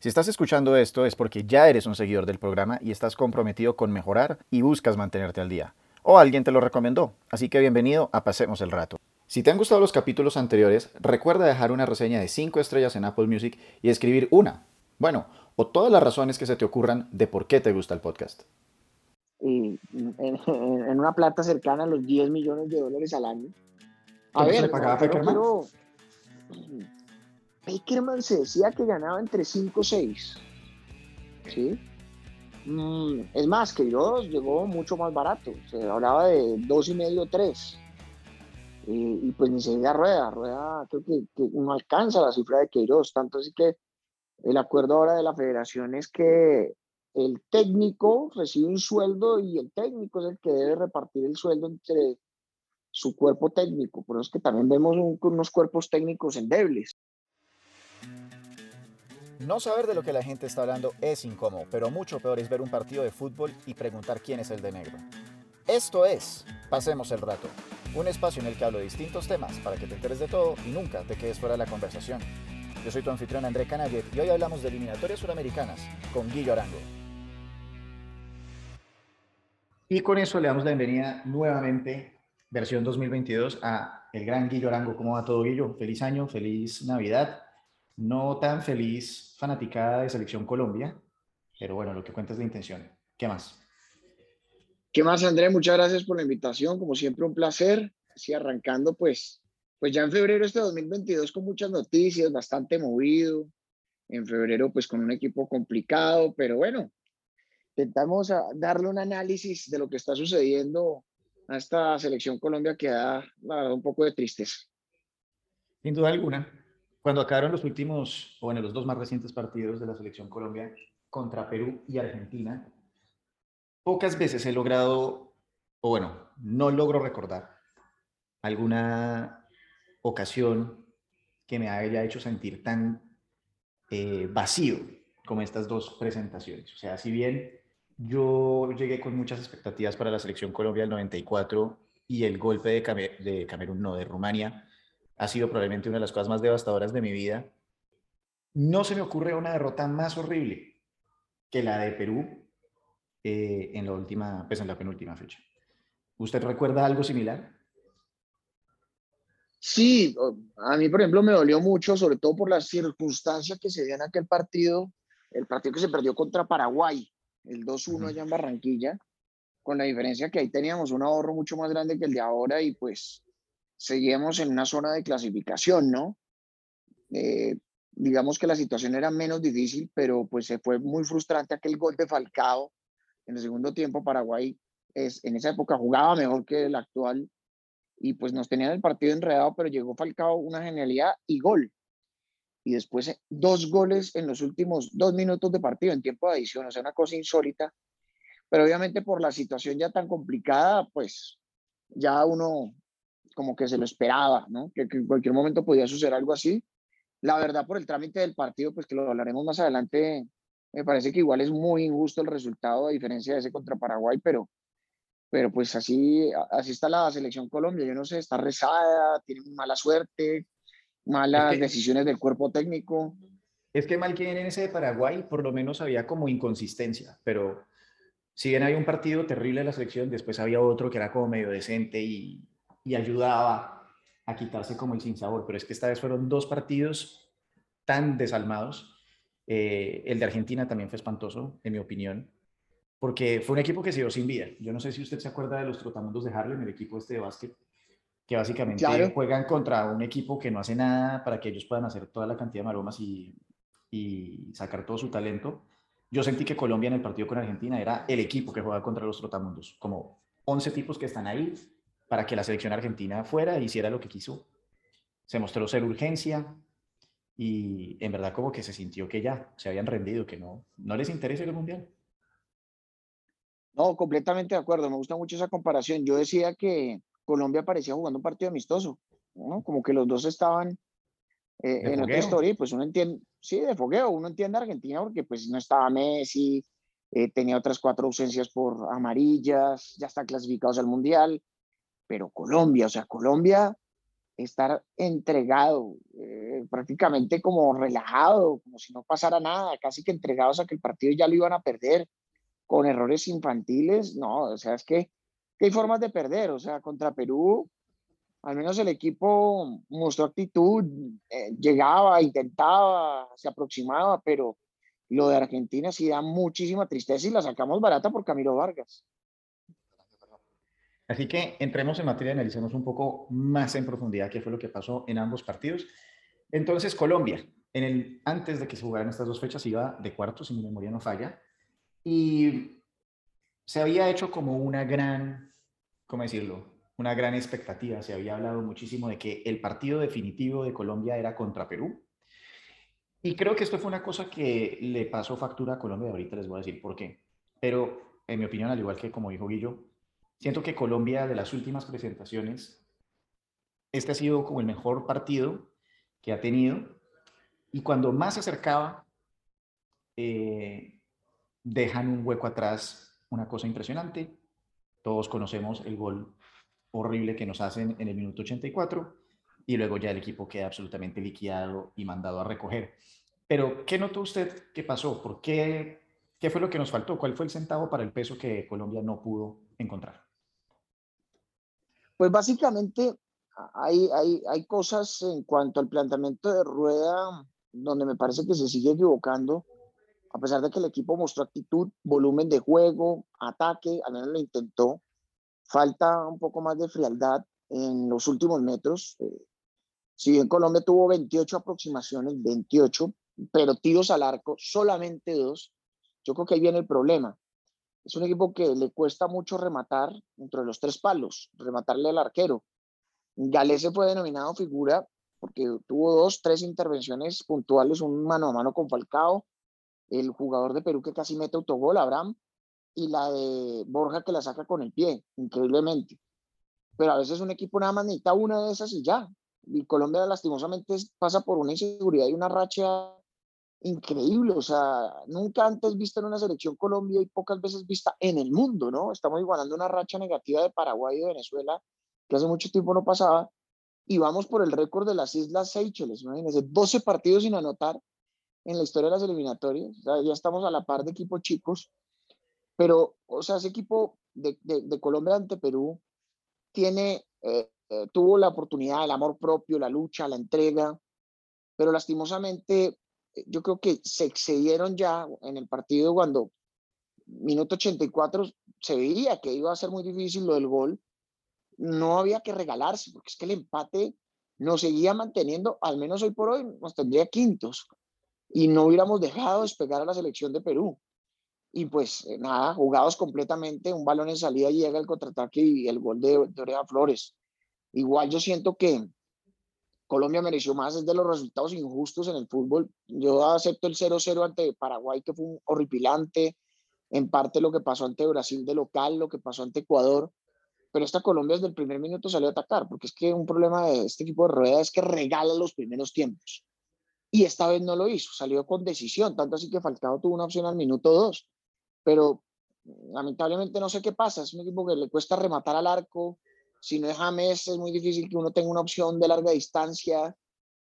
Si estás escuchando esto es porque ya eres un seguidor del programa y estás comprometido con mejorar y buscas mantenerte al día. O alguien te lo recomendó, así que bienvenido a Pasemos el Rato. Si te han gustado los capítulos anteriores, recuerda dejar una reseña de 5 estrellas en Apple Music y escribir una, bueno, o todas las razones que se te ocurran de por qué te gusta el podcast. Y en, una plata cercana a los 10 millones de dólares al año. A ver, le pagaba Peckerman se decía que ganaba entre 5 o 6. ¿Sí? Mm, es más, que Dios llegó mucho más barato. Se hablaba de dos y medio, 3. Y, pues ni se diga rueda, rueda creo que, no alcanza la cifra de Queiroz, tanto así que el acuerdo ahora de la federación es que el técnico recibe un sueldo y el técnico es el que debe repartir el sueldo entre su cuerpo técnico, por eso es que también vemos unos cuerpos técnicos endebles. No saber de lo que la gente está hablando es incómodo, pero mucho peor es ver un partido de fútbol y preguntar quién es el de negro. Esto es Pasemos el Rato, un espacio en el que hablo de distintos temas para que te enteres de todo y nunca te quedes fuera de la conversación. Yo soy tu anfitrión André Canallet y hoy hablamos de eliminatorias suramericanas con Guillo Arango. Y con eso le damos la bienvenida nuevamente, versión 2022, a el gran Guillo Arango. ¿Cómo va todo, Guillo? Feliz año, feliz Navidad no tan feliz fanaticada de Selección Colombia, pero bueno, lo que cuenta es la intención. ¿Qué más? ¿Qué más, André? Muchas gracias por la invitación, como siempre un placer. Así arrancando, pues, pues ya en febrero este 2022 con muchas noticias, bastante movido. En febrero, pues con un equipo complicado, pero bueno, intentamos darle un análisis de lo que está sucediendo a esta selección Colombia que da un poco de tristeza. Sin duda alguna cuando acabaron los últimos, o bueno, los dos más recientes partidos de la selección Colombia contra Perú y Argentina, pocas veces he logrado, o bueno, no logro recordar alguna ocasión que me haya hecho sentir tan eh, vacío como estas dos presentaciones. O sea, si bien yo llegué con muchas expectativas para la selección Colombia del 94 y el golpe de, de Camerún, no, de Rumania, ha sido probablemente una de las cosas más devastadoras de mi vida. No se me ocurre una derrota más horrible que la de Perú eh, en, la última, pues en la penúltima fecha. ¿Usted recuerda algo similar? Sí, a mí, por ejemplo, me dolió mucho, sobre todo por las circunstancias que se dio en aquel partido, el partido que se perdió contra Paraguay, el 2-1 allá en Barranquilla, con la diferencia que ahí teníamos un ahorro mucho más grande que el de ahora y pues seguíamos en una zona de clasificación, ¿no? Eh, digamos que la situación era menos difícil, pero pues se fue muy frustrante aquel gol de Falcao en el segundo tiempo. Paraguay es, en esa época jugaba mejor que el actual y pues nos tenían el partido enredado, pero llegó Falcao una genialidad y gol. Y después eh, dos goles en los últimos dos minutos de partido en tiempo de adición, o sea, una cosa insólita. Pero obviamente por la situación ya tan complicada, pues ya uno como que se lo esperaba, ¿no? Que, en cualquier momento podía suceder algo así. La verdad, por el trámite del partido, pues que lo hablaremos más adelante, me parece que igual es muy injusto el resultado a diferencia de ese contra Paraguay, pero, pero pues así, así está la selección Colombia. Yo no sé, está rezada, tiene mala suerte, malas decisiones del cuerpo técnico. Es que mal que en ese de Paraguay, por lo menos había como inconsistencia, pero si bien había un partido terrible de la selección, después había otro que era como medio decente y, y ayudaba a quitarse como el sinsabor. Pero es que esta vez fueron dos partidos tan desalmados. Eh, el de Argentina también fue espantoso, en mi opinión, porque fue un equipo que se dio sin vida. Yo no sé si usted se acuerda de los trotamundos de Harlem, el equipo este de básquet, que básicamente juegan contra un equipo que no hace nada para que ellos puedan hacer toda la cantidad de maromas y, y sacar todo su talento. Yo sentí que Colombia en el partido con Argentina era el equipo que juega contra los trotamundos, como 11 tipos que están ahí para que la selección argentina fuera e hiciera lo que quiso. Se mostró ser urgencia y en verdad como que se sintió que ya se habían rendido, que no, no les interesa el Mundial. No, completamente de acuerdo. Me gusta mucho esa comparación. Yo decía que Colombia parecía jugando un partido amistoso, ¿no? Como que los dos estaban eh, en otra historia. Pues uno entiende, sí, de fogueo. Uno entiende a Argentina porque pues no estaba Messi, eh, tenía otras cuatro ausencias por amarillas, ya están clasificados al Mundial pero Colombia, o sea, Colombia estar entregado, eh, prácticamente como relajado, como si no pasara nada, casi que entregados a que el partido ya lo iban a perder, con errores infantiles, no, o sea, es que, hay formas de perder, o sea, contra Perú, al menos el equipo mostró actitud, eh, llegaba, intentaba, se aproximaba, pero lo de Argentina sí da muchísima tristeza y la sacamos barata por Camilo Vargas. Así que entremos en materia y analicemos un poco más en profundidad qué fue lo que pasó en ambos partidos. Entonces, Colombia, en el, antes de que se jugaran estas dos fechas, iba de cuartos, si mi memoria no falla, y se había hecho como una gran, ¿cómo decirlo? Una gran expectativa. Se había hablado muchísimo de que el partido definitivo de Colombia era contra Perú. Y creo que esto fue una cosa que le pasó factura a Colombia. Ahorita les voy a decir por qué. Pero, en mi opinión, al igual que como dijo Guillo, Siento que Colombia, de las últimas presentaciones, este ha sido como el mejor partido que ha tenido. Y cuando más se acercaba, eh, dejan un hueco atrás, una cosa impresionante. Todos conocemos el gol horrible que nos hacen en el minuto 84 y luego ya el equipo queda absolutamente liquidado y mandado a recoger. Pero, ¿qué notó usted que pasó? ¿Por qué? ¿Qué fue lo que nos faltó? ¿Cuál fue el centavo para el peso que Colombia no pudo encontrar? Pues básicamente hay, hay, hay cosas en cuanto al planteamiento de rueda donde me parece que se sigue equivocando, a pesar de que el equipo mostró actitud, volumen de juego, ataque, al menos lo intentó, falta un poco más de frialdad en los últimos metros. Eh, si bien Colombia tuvo 28 aproximaciones, 28, pero tiros al arco, solamente dos, yo creo que ahí viene el problema es un equipo que le cuesta mucho rematar entre los tres palos, rematarle al arquero. Galese fue denominado figura porque tuvo dos, tres intervenciones puntuales, un mano a mano con Falcao, el jugador de Perú que casi mete autogol, Abraham, y la de Borja que la saca con el pie, increíblemente. Pero a veces un equipo nada más necesita una de esas y ya. Y Colombia lastimosamente pasa por una inseguridad y una racha increíble, o sea, nunca antes vista en una selección Colombia y pocas veces vista en el mundo, ¿no? Estamos igualando una racha negativa de Paraguay y de Venezuela que hace mucho tiempo no pasaba y vamos por el récord de las Islas Seychelles, imagínense, 12 partidos sin anotar en la historia de las eliminatorias, o sea, ya estamos a la par de equipos chicos, pero, o sea, ese equipo de, de, Colombia ante Perú tiene, eh, eh, tuvo la oportunidad, el amor propio, la lucha, la entrega, pero lastimosamente yo creo que se excedieron ya en el partido cuando minuto 84 se veía que iba a ser muy difícil lo del gol. No había que regalarse, porque es que el empate nos seguía manteniendo, al menos hoy por hoy, nos tendría quintos y no hubiéramos dejado despegar a la selección de Perú. Y pues eh, nada, jugados completamente, un balón en salida llega el contraataque y el gol de, de Flores. Igual yo siento que, Colombia mereció más, es de los resultados injustos en el fútbol. Yo acepto el 0-0 ante Paraguay, que fue un horripilante, en parte lo que pasó ante Brasil de local, lo que pasó ante Ecuador, pero esta Colombia desde el primer minuto salió a atacar, porque es que un problema de este equipo de rueda es que regala los primeros tiempos. Y esta vez no lo hizo, salió con decisión, tanto así que Falcao tuvo una opción al minuto 2, pero lamentablemente no sé qué pasa, es un equipo que le cuesta rematar al arco, si no es James, es muy difícil que uno tenga una opción de larga distancia.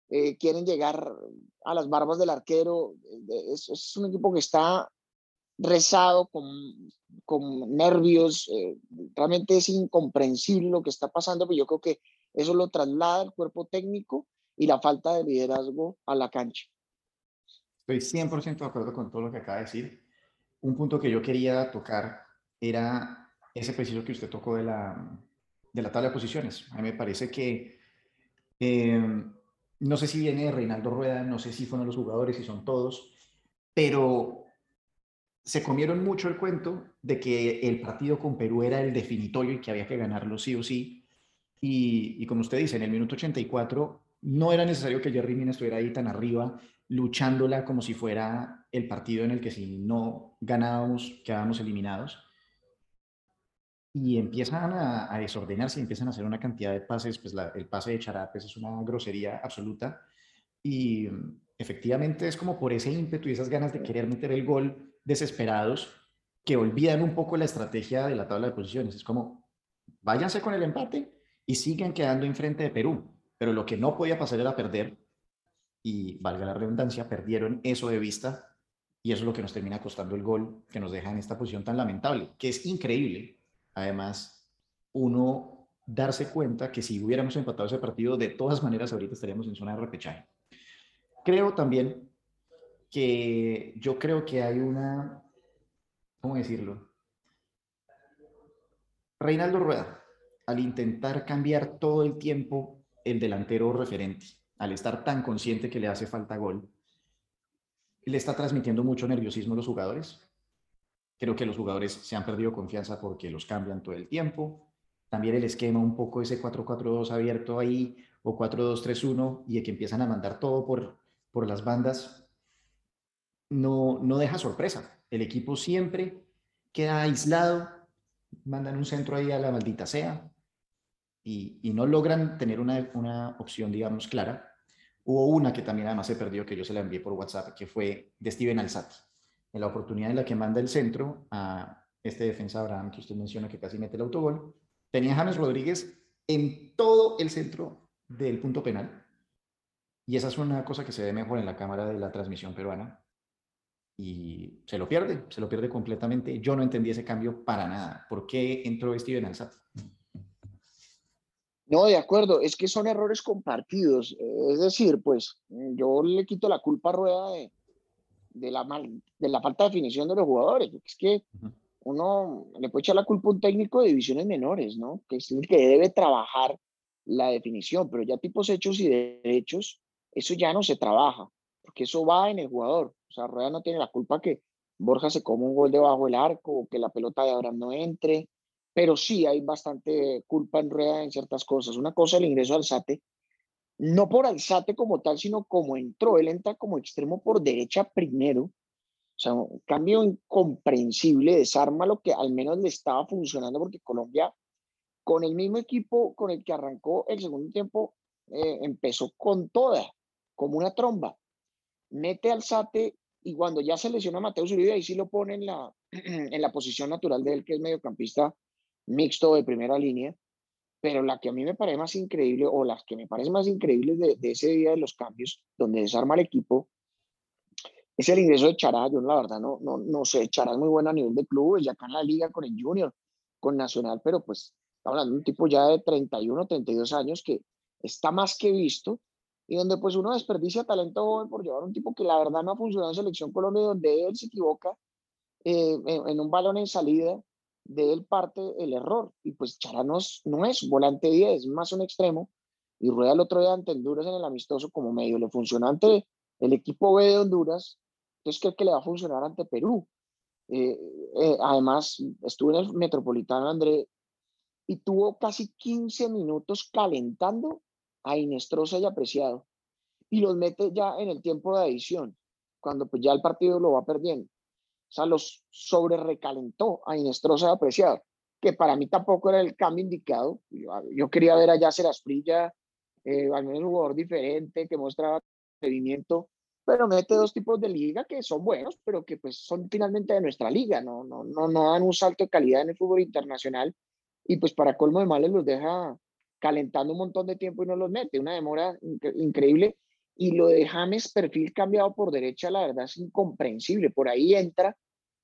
Eh, quieren llegar a las barbas del arquero. Eh, es, un equipo que está rezado, con, con nervios. Eh, realmente es incomprensible lo que está pasando, pero yo creo que eso lo traslada el cuerpo técnico y la falta de liderazgo a la cancha. Estoy 100% de acuerdo con todo lo que acaba de decir. Un punto que yo quería tocar era ese preciso que usted tocó de la, de la tabla de posiciones. A mí me parece que, eh, no sé si viene Reinaldo Rueda, no sé si fueron los jugadores, si son todos, pero se comieron mucho el cuento de que el partido con Perú era el definitorio y que había que ganarlo sí o sí. Y, y como usted dice, en el minuto 84 no era necesario que Jerry Mina estuviera ahí tan arriba, luchándola como si fuera el partido en el que si no ganábamos, quedábamos eliminados y empiezan a, desordenarse y empiezan a hacer una cantidad de pases, pues el pase de Charapes es una grosería absoluta y mm, efectivamente es como por ese ímpetu y esas ganas de querer meter el gol desesperados que olvidan un poco la estrategia de la tabla de posiciones. Es como, váyanse con el empate y siguen quedando enfrente de Perú. pero lo que no podía pasar era perder, y valga la redundancia, perdieron eso de vista, y eso es lo que nos termina costando el gol, que nos deja en esta posición tan lamentable, que es increíble, además, uno darse cuenta que si hubiéramos empatado ese partido, de todas maneras ahorita estaríamos en zona de repechaje. Creo también que yo creo que hay una, ¿cómo decirlo? Reinaldo Rueda, al intentar cambiar todo el tiempo el delantero referente, al estar tan consciente que le hace falta gol, le está transmitiendo mucho nerviosismo a los jugadores. Creo que los jugadores se han perdido confianza porque los cambian todo el tiempo. También el esquema, un poco ese 4-4-2 abierto ahí, o 4-2-3-1, y que empiezan a mandar todo por, por las bandas, no, no deja sorpresa. El equipo siempre queda aislado, mandan un centro ahí a la maldita sea, y, no logran tener una, una, opción, digamos, clara. Hubo una que también además se perdió, que yo se la envié por WhatsApp, que fue de Steven Alzati. En la oportunidad en la que manda el centro a este defensa Abraham, que usted menciona que casi mete el autogol, tenía James Rodríguez en todo el centro del punto penal. Y esa es una cosa que se ve mejor en la cámara de la transmisión peruana. Y se lo pierde, se lo pierde completamente. Yo no entendí ese cambio para nada. ¿Por qué entró Steven Alzati? No, de acuerdo, es que son errores compartidos. Es decir, pues yo le quito la culpa a Rueda de, la, mal, de la falta de definición de los jugadores. Es que uno le puede echar la culpa a un técnico de divisiones menores, ¿no? Que es el que debe trabajar la definición, pero ya tipos hechos y derechos, eso ya no se trabaja, porque eso va en el jugador. O sea, Rueda no tiene la culpa que Borja se come un gol debajo del arco o que la pelota de Abraham no entre pero sí hay bastante culpa en rueda en ciertas cosas. Una cosa, el ingreso al SATE, no por Alzate como tal, sino como entró, él entra como extremo por derecha primero, o sea, un cambio incomprensible, desarma lo que al menos le estaba funcionando, porque Colombia, con el mismo equipo con el que arrancó el segundo tiempo, eh, empezó con toda, como una tromba. Mete al SATE y cuando ya se lesiona a Mateo Uribe, ahí sí lo pone en la, en la posición natural de él, que es mediocampista mixto de primera línea, pero la que a mí me parece más increíble, o las que me parecen más increíbles de, ese día de los cambios, donde desarma el equipo, es el ingreso de Chará. Yo la verdad no, no, no sé, Chará es muy bueno a nivel de clubes, ya acá en la liga con el Junior, con Nacional, pero pues estamos hablando de un tipo ya de 31, 32 años que está más que visto y donde pues uno desperdicia talento joven por llevar un tipo que la verdad no ha funcionado en Selección Colombia, donde él se equivoca eh, en, un balón en salida, de él parte el error. Y pues Charanos no es volante 10, es más un extremo. Y Rueda el otro día ante Honduras en el amistoso como medio. Le funcionó ante el equipo B de Honduras. Entonces creo que le va a funcionar ante Perú. Eh, eh, además, estuvo en el Metropolitano André y tuvo casi 15 minutos calentando a Inestrosa y Apreciado. Y los mete ya en el tiempo de adición, cuando pues ya el partido lo va perdiendo. O sea, los sobre recalentó a Inestrosa apreciado, que para mí tampoco era el cambio indicado. Yo, quería ver a Yacer Asprilla, eh, al menos un jugador diferente que mostraba movimiento, pero mete dos tipos de liga que son buenos, pero que pues son finalmente de nuestra liga, no, no, no, no dan un salto de calidad en el fútbol internacional y pues para colmo de males los deja calentando un montón de tiempo y no los mete, una demora increíble y lo de James, perfil cambiado por derecha, la verdad es incomprensible. Por ahí entra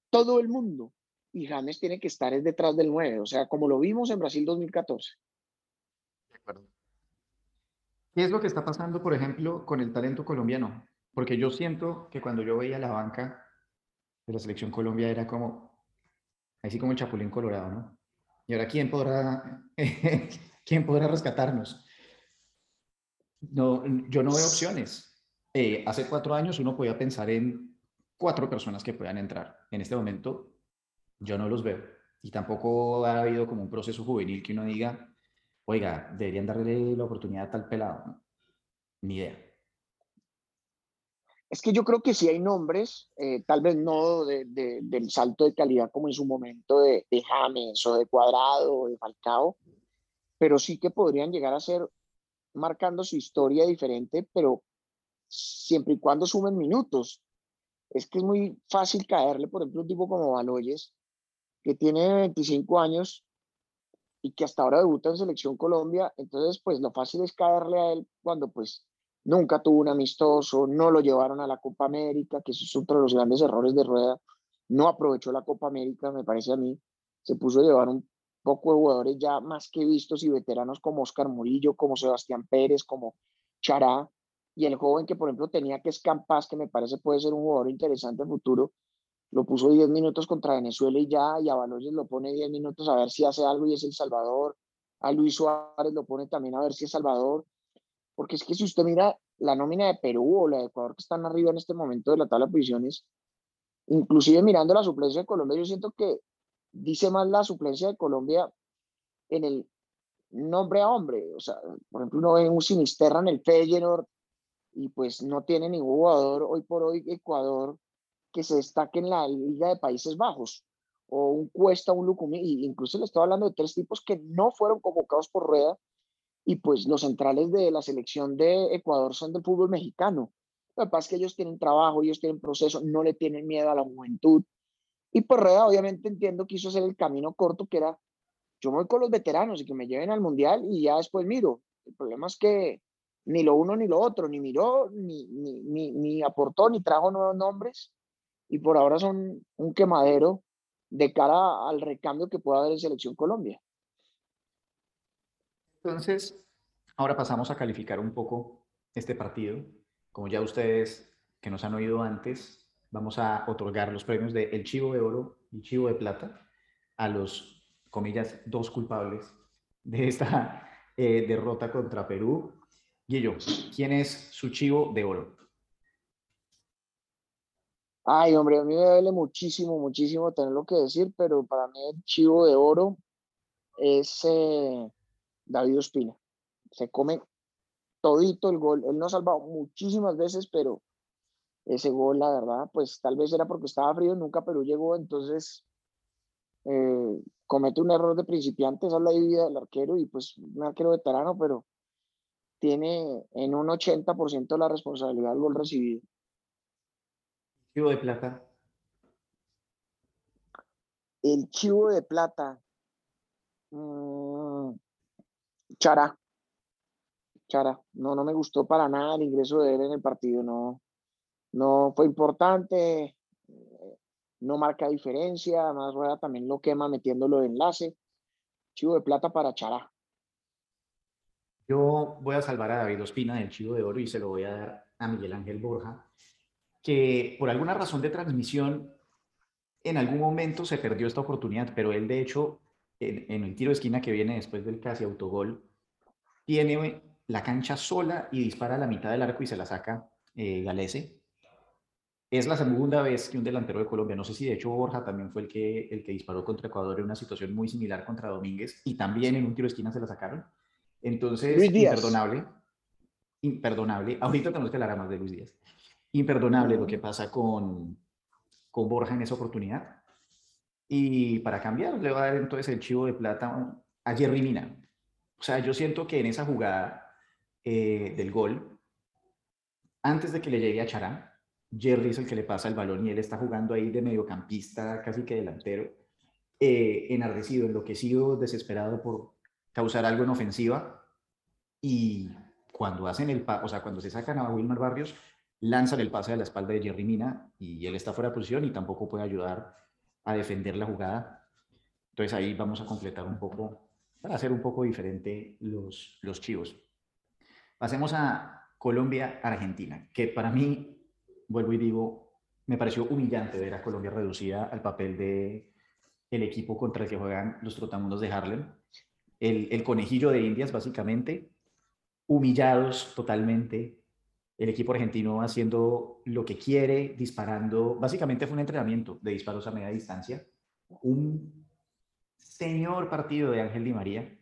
todo el mundo y James tiene que estar detrás del 9, o sea, como lo vimos en Brasil 2014. De acuerdo. ¿Qué es lo que está pasando, por ejemplo, con el talento colombiano? Porque yo siento que cuando yo veía la banca de la selección Colombia era como, así como el Chapulín Colorado, ¿no? Y ahora, ¿quién podrá, ¿quién podrá rescatarnos? No, yo no veo opciones. Eh, hace cuatro años uno podía pensar en cuatro personas que puedan entrar. En este momento yo no los veo. Y tampoco ha habido como un proceso juvenil que uno diga, oiga, deberían darle la oportunidad a tal pelado. Ni idea. Es que yo creo que sí hay nombres, eh, tal vez no del salto de calidad como en su momento de, de James o de Cuadrado o de Falcao, pero sí que podrían llegar a ser marcando su historia diferente, pero siempre y cuando sumen minutos. Es que es muy fácil caerle, por ejemplo, un tipo como Baloyes, que tiene 25 años y que hasta ahora debuta en Selección Colombia, entonces pues lo fácil es caerle a él cuando pues nunca tuvo un amistoso, no lo llevaron a la Copa América, que eso es otro de los grandes errores de Rueda, no aprovechó la Copa América, me parece a mí, se puso a llevar un poco de jugadores ya más que vistos y veteranos como Oscar Murillo, como Sebastián Pérez, como Chará, y el joven que por ejemplo tenía que es que me parece puede ser un jugador interesante en futuro, lo puso 10 minutos contra Venezuela y ya, y a Baloyes lo pone 10 minutos a ver si hace algo y es El Salvador, a Luis Suárez lo pone también a ver si es Salvador, porque es que si usted mira la nómina de Perú o la de Ecuador que están arriba en este momento de la tabla de posiciones, inclusive mirando la suplencia de Colombia, yo siento que dice más la suplencia de Colombia en el nombre a hombre. O sea, por ejemplo, uno ve un Sinisterra en el Feyenoord y pues no tiene ningún jugador hoy por hoy Ecuador que se destaque en la Liga de Países Bajos o un Cuesta, un Lucumí, incluso le estoy hablando de tres tipos que no fueron convocados por Rueda y pues los centrales de la selección de Ecuador son del fútbol mexicano. Lo que pasa es que ellos tienen trabajo, ellos tienen proceso, no le tienen miedo a la juventud. Y por Rueda obviamente entiendo que hizo hacer el camino corto que era, yo voy con los veteranos y que me lleven al mundial y ya después miro. El problema es que ni lo uno ni lo otro, ni miró, ni, ni, ni, ni aportó, ni trajo nuevos nombres. Y por ahora son un quemadero de cara al recambio que pueda haber en Selección Colombia. Entonces, ahora pasamos a calificar un poco este partido. Como ya ustedes que nos han oído antes, vamos a otorgar los premios de El Chivo de Oro y Chivo de Plata a los, comillas, dos culpables de esta eh, derrota contra Perú. Guillo, ¿quién es su Chivo de Oro? Ay, hombre, a mí me duele muchísimo, muchísimo tenerlo que decir, pero para mí el Chivo de Oro es... Eh, David Ospina. Se come todito el gol. Él no ha salvado muchísimas veces, pero ese gol, la verdad, pues tal vez era porque estaba frío, nunca Perú llegó, entonces eh, comete un error de principiante, esa es la vida del arquero y pues un arquero veterano, pero tiene en un 80% la responsabilidad del gol recibido. Chivo de plata. El chivo de plata. Mm, Chara. Chara. No, no me gustó para nada el ingreso de él en el partido. No, no fue importante. No marca diferencia. Además, Rueda también lo quema metiéndolo de enlace. Chivo de plata para Chara. Yo voy a salvar a David Ospina del Chivo de Oro y se lo voy a dar a Miguel Ángel Borja, que por alguna razón de transmisión en algún momento se perdió esta oportunidad, pero él de hecho en, el tiro de esquina que viene después del casi autogol, tiene la cancha sola y dispara a la mitad del arco y se la saca eh, Galese. Es la segunda vez que un delantero de Colombia, no sé si de hecho Borja también fue el que, el que disparó contra Ecuador en una situación muy similar contra Domínguez y también en un tiro de esquina se la sacaron. Entonces, imperdonable, imperdonable. Ahorita tenemos que hablar más de Luis Díaz. Imperdonable lo que pasa con, con Borja en esa oportunidad. Y para cambiar, le va a dar entonces el chivo de plata a Jerry Mina. O sea, yo siento que en esa jugada eh, del gol, antes de que le llegue a Chará, Jerry es el que le pasa el balón y él está jugando ahí de mediocampista, casi que delantero, eh, enardecido, enloquecido, desesperado por causar algo en ofensiva. Y cuando hacen el, o sea, cuando se sacan a Wilmar Barrios, lanzan el pase a la espalda de Jerry Mina y él está fuera de posición y tampoco puede ayudar a defender la jugada. Entonces ahí vamos a completar un poco, para hacer un poco diferente los, los chivos. Pasemos a Colombia-Argentina, que para mí, vuelvo y digo, me pareció humillante ver a Colombia reducida al papel de el equipo contra el que juegan los trotamundos de Harlem. El, el conejillo de Indias, básicamente, humillados totalmente, el equipo argentino haciendo lo que quiere, disparando. Básicamente fue un entrenamiento de disparos a media distancia. Un señor partido de Ángel Di María.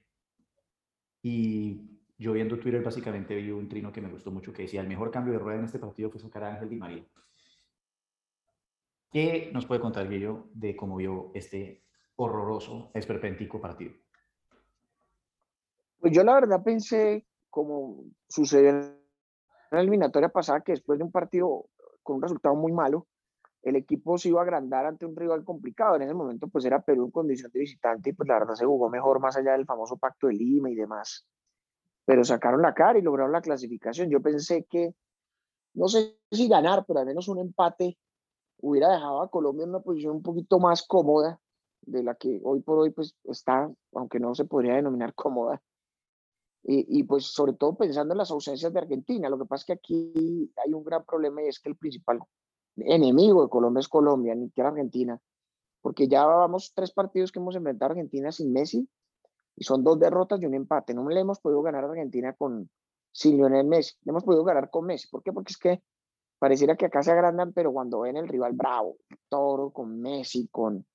Y yo viendo Twitter básicamente vi un trino que me gustó mucho que decía, el mejor cambio de rueda en este partido fue sacar a Ángel Di María. ¿Qué nos puede contar Guillo de cómo vio este horroroso, esperpéntico partido? Pues yo la verdad pensé, como sucedió en la eliminatoria pasada que después de un partido con un resultado muy malo, el equipo se iba a agrandar ante un rival complicado. En ese momento, pues era Perú en condición de visitante y pues la verdad se jugó mejor más allá del famoso pacto de Lima y demás. Pero sacaron la cara y lograron la clasificación. Yo pensé que, no sé si ganar, pero al menos un empate hubiera dejado a Colombia en una posición un poquito más cómoda de la que hoy por hoy pues está, aunque no se podría denominar cómoda. Y, y, pues sobre todo pensando en las ausencias de Argentina. Lo que pasa es que aquí hay un gran problema y es que el principal enemigo de Colombia es Colombia, ni siquiera Argentina, porque ya vamos tres partidos que hemos enfrentado a Argentina sin Messi y son dos derrotas y un empate. No le hemos podido ganar a Argentina con, sin Lionel Messi, le hemos podido ganar con Messi. ¿Por qué? Porque es que pareciera que acá se agrandan, pero cuando ven el rival bravo, Toro, con Messi, con,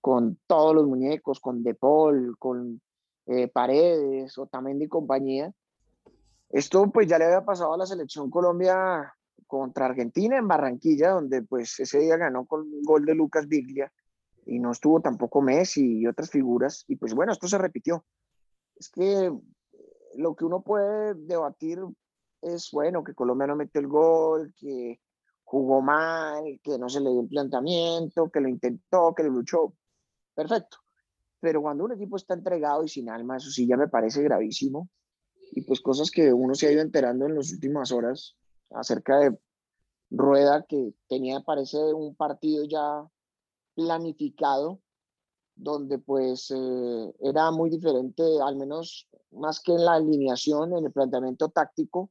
con todos los muñecos, con De Paul, con eh, Paredes, Otamendi y compañía, esto pues ya le había pasado a la selección Colombia contra Argentina en Barranquilla, donde pues ese día ganó con gol de Lucas Biglia y no estuvo tampoco Messi y otras figuras. Y pues bueno, esto se repitió. Es que lo que uno puede debatir es, bueno, que Colombia no metió el gol, que jugó mal, que no se le dio el planteamiento, que lo intentó, que lo luchó. Perfecto. Pero cuando un equipo está entregado y sin alma, eso sí ya me parece gravísimo. Y pues cosas que uno se ha ido enterando en las últimas horas, acerca de Rueda, que tenía, parece, un partido ya planificado, donde pues eh, era muy diferente, al menos más que en la alineación, en el planteamiento táctico,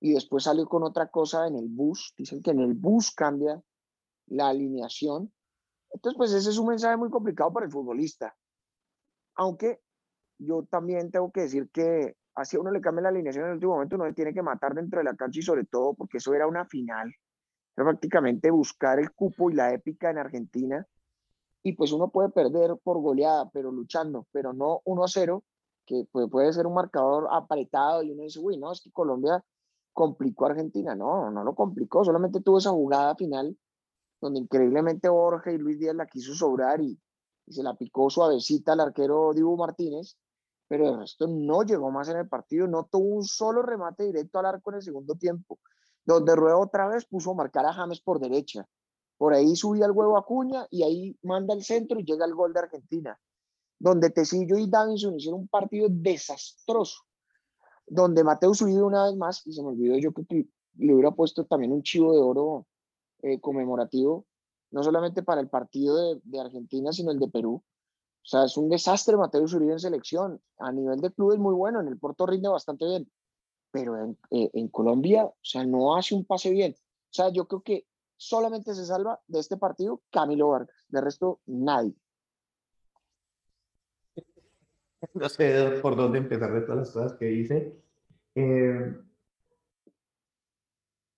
y después salió con otra cosa en el bus. Dicen que en el bus cambia la alineación. Entonces, pues ese es un mensaje muy complicado para el futbolista. Aunque yo también tengo que decir que así a uno le cambia la alineación en el último momento, uno tiene que matar dentro de la cancha y sobre todo porque eso era una final. Era prácticamente buscar el cupo y la épica en Argentina. Y pues uno puede perder por goleada, pero luchando, pero no 1 a 0, que puede, puede ser un marcador apretado y uno dice, uy, no, es que Colombia complicó a Argentina. No, no lo complicó, solamente tuvo esa jugada final donde increíblemente Borja y Luis Díaz la quiso sobrar y, y se la picó suavecita al arquero Dibu Martínez pero el resto no llegó más en el partido, no tuvo un solo remate directo al arco en el segundo tiempo, donde Rueda otra vez puso a marcar a James por derecha. Por ahí subía el huevo a Cuña y ahí manda el centro y llega el gol de Argentina, donde Tecillo y Davinson hicieron un partido desastroso, donde Mateo subió una vez más, y se me olvidó yo que le hubiera puesto también un chivo de oro eh, conmemorativo, no solamente para el partido de, Argentina, sino el de Perú, o sea, es un desastre Mateo Uribe en selección. A nivel de club es muy bueno, en el Porto rinde bastante bien, pero en, eh, en, Colombia, o sea, no hace un pase bien. O sea, yo creo que solamente se salva de este partido Camilo Vargas, de resto nadie. No sé por dónde empezar de todas las cosas que dice. Eh,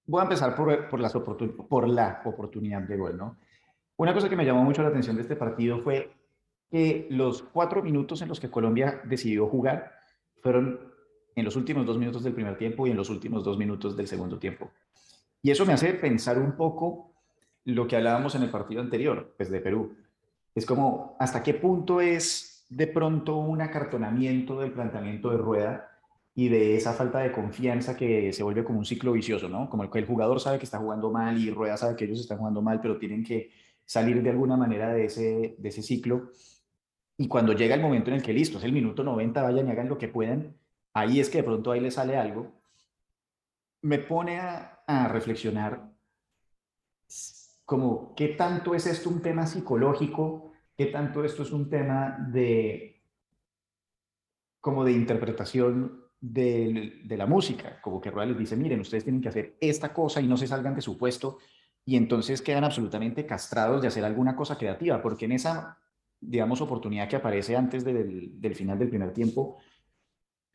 voy a empezar por, por, las por la oportunidad de gol, ¿no? Una cosa que me llamó mucho la atención de este partido fue que los cuatro minutos en los que Colombia decidió jugar fueron en los últimos dos minutos del primer tiempo y en los últimos dos minutos del segundo tiempo. Y eso me hace pensar un poco lo que hablábamos en el partido anterior, pues de Perú. Es como, ¿hasta qué punto es de pronto un acartonamiento del planteamiento de rueda y de esa falta de confianza que se vuelve como un ciclo vicioso, ¿no? Como el que el jugador sabe que está jugando mal y rueda sabe que ellos están jugando mal, pero tienen que salir de alguna manera de ese, de ese ciclo y cuando llega el momento en el que listo, es el minuto 90, vayan y hagan lo que puedan, ahí es que de pronto ahí le sale algo, me pone a, reflexionar como qué tanto es esto un tema psicológico, qué tanto esto es un tema de como de interpretación de, de, la música, como que Rueda les dice, miren, ustedes tienen que hacer esta cosa y no se salgan de su puesto, y entonces quedan absolutamente castrados de hacer alguna cosa creativa, porque en esa digamos, oportunidad que aparece antes del, final del primer tiempo,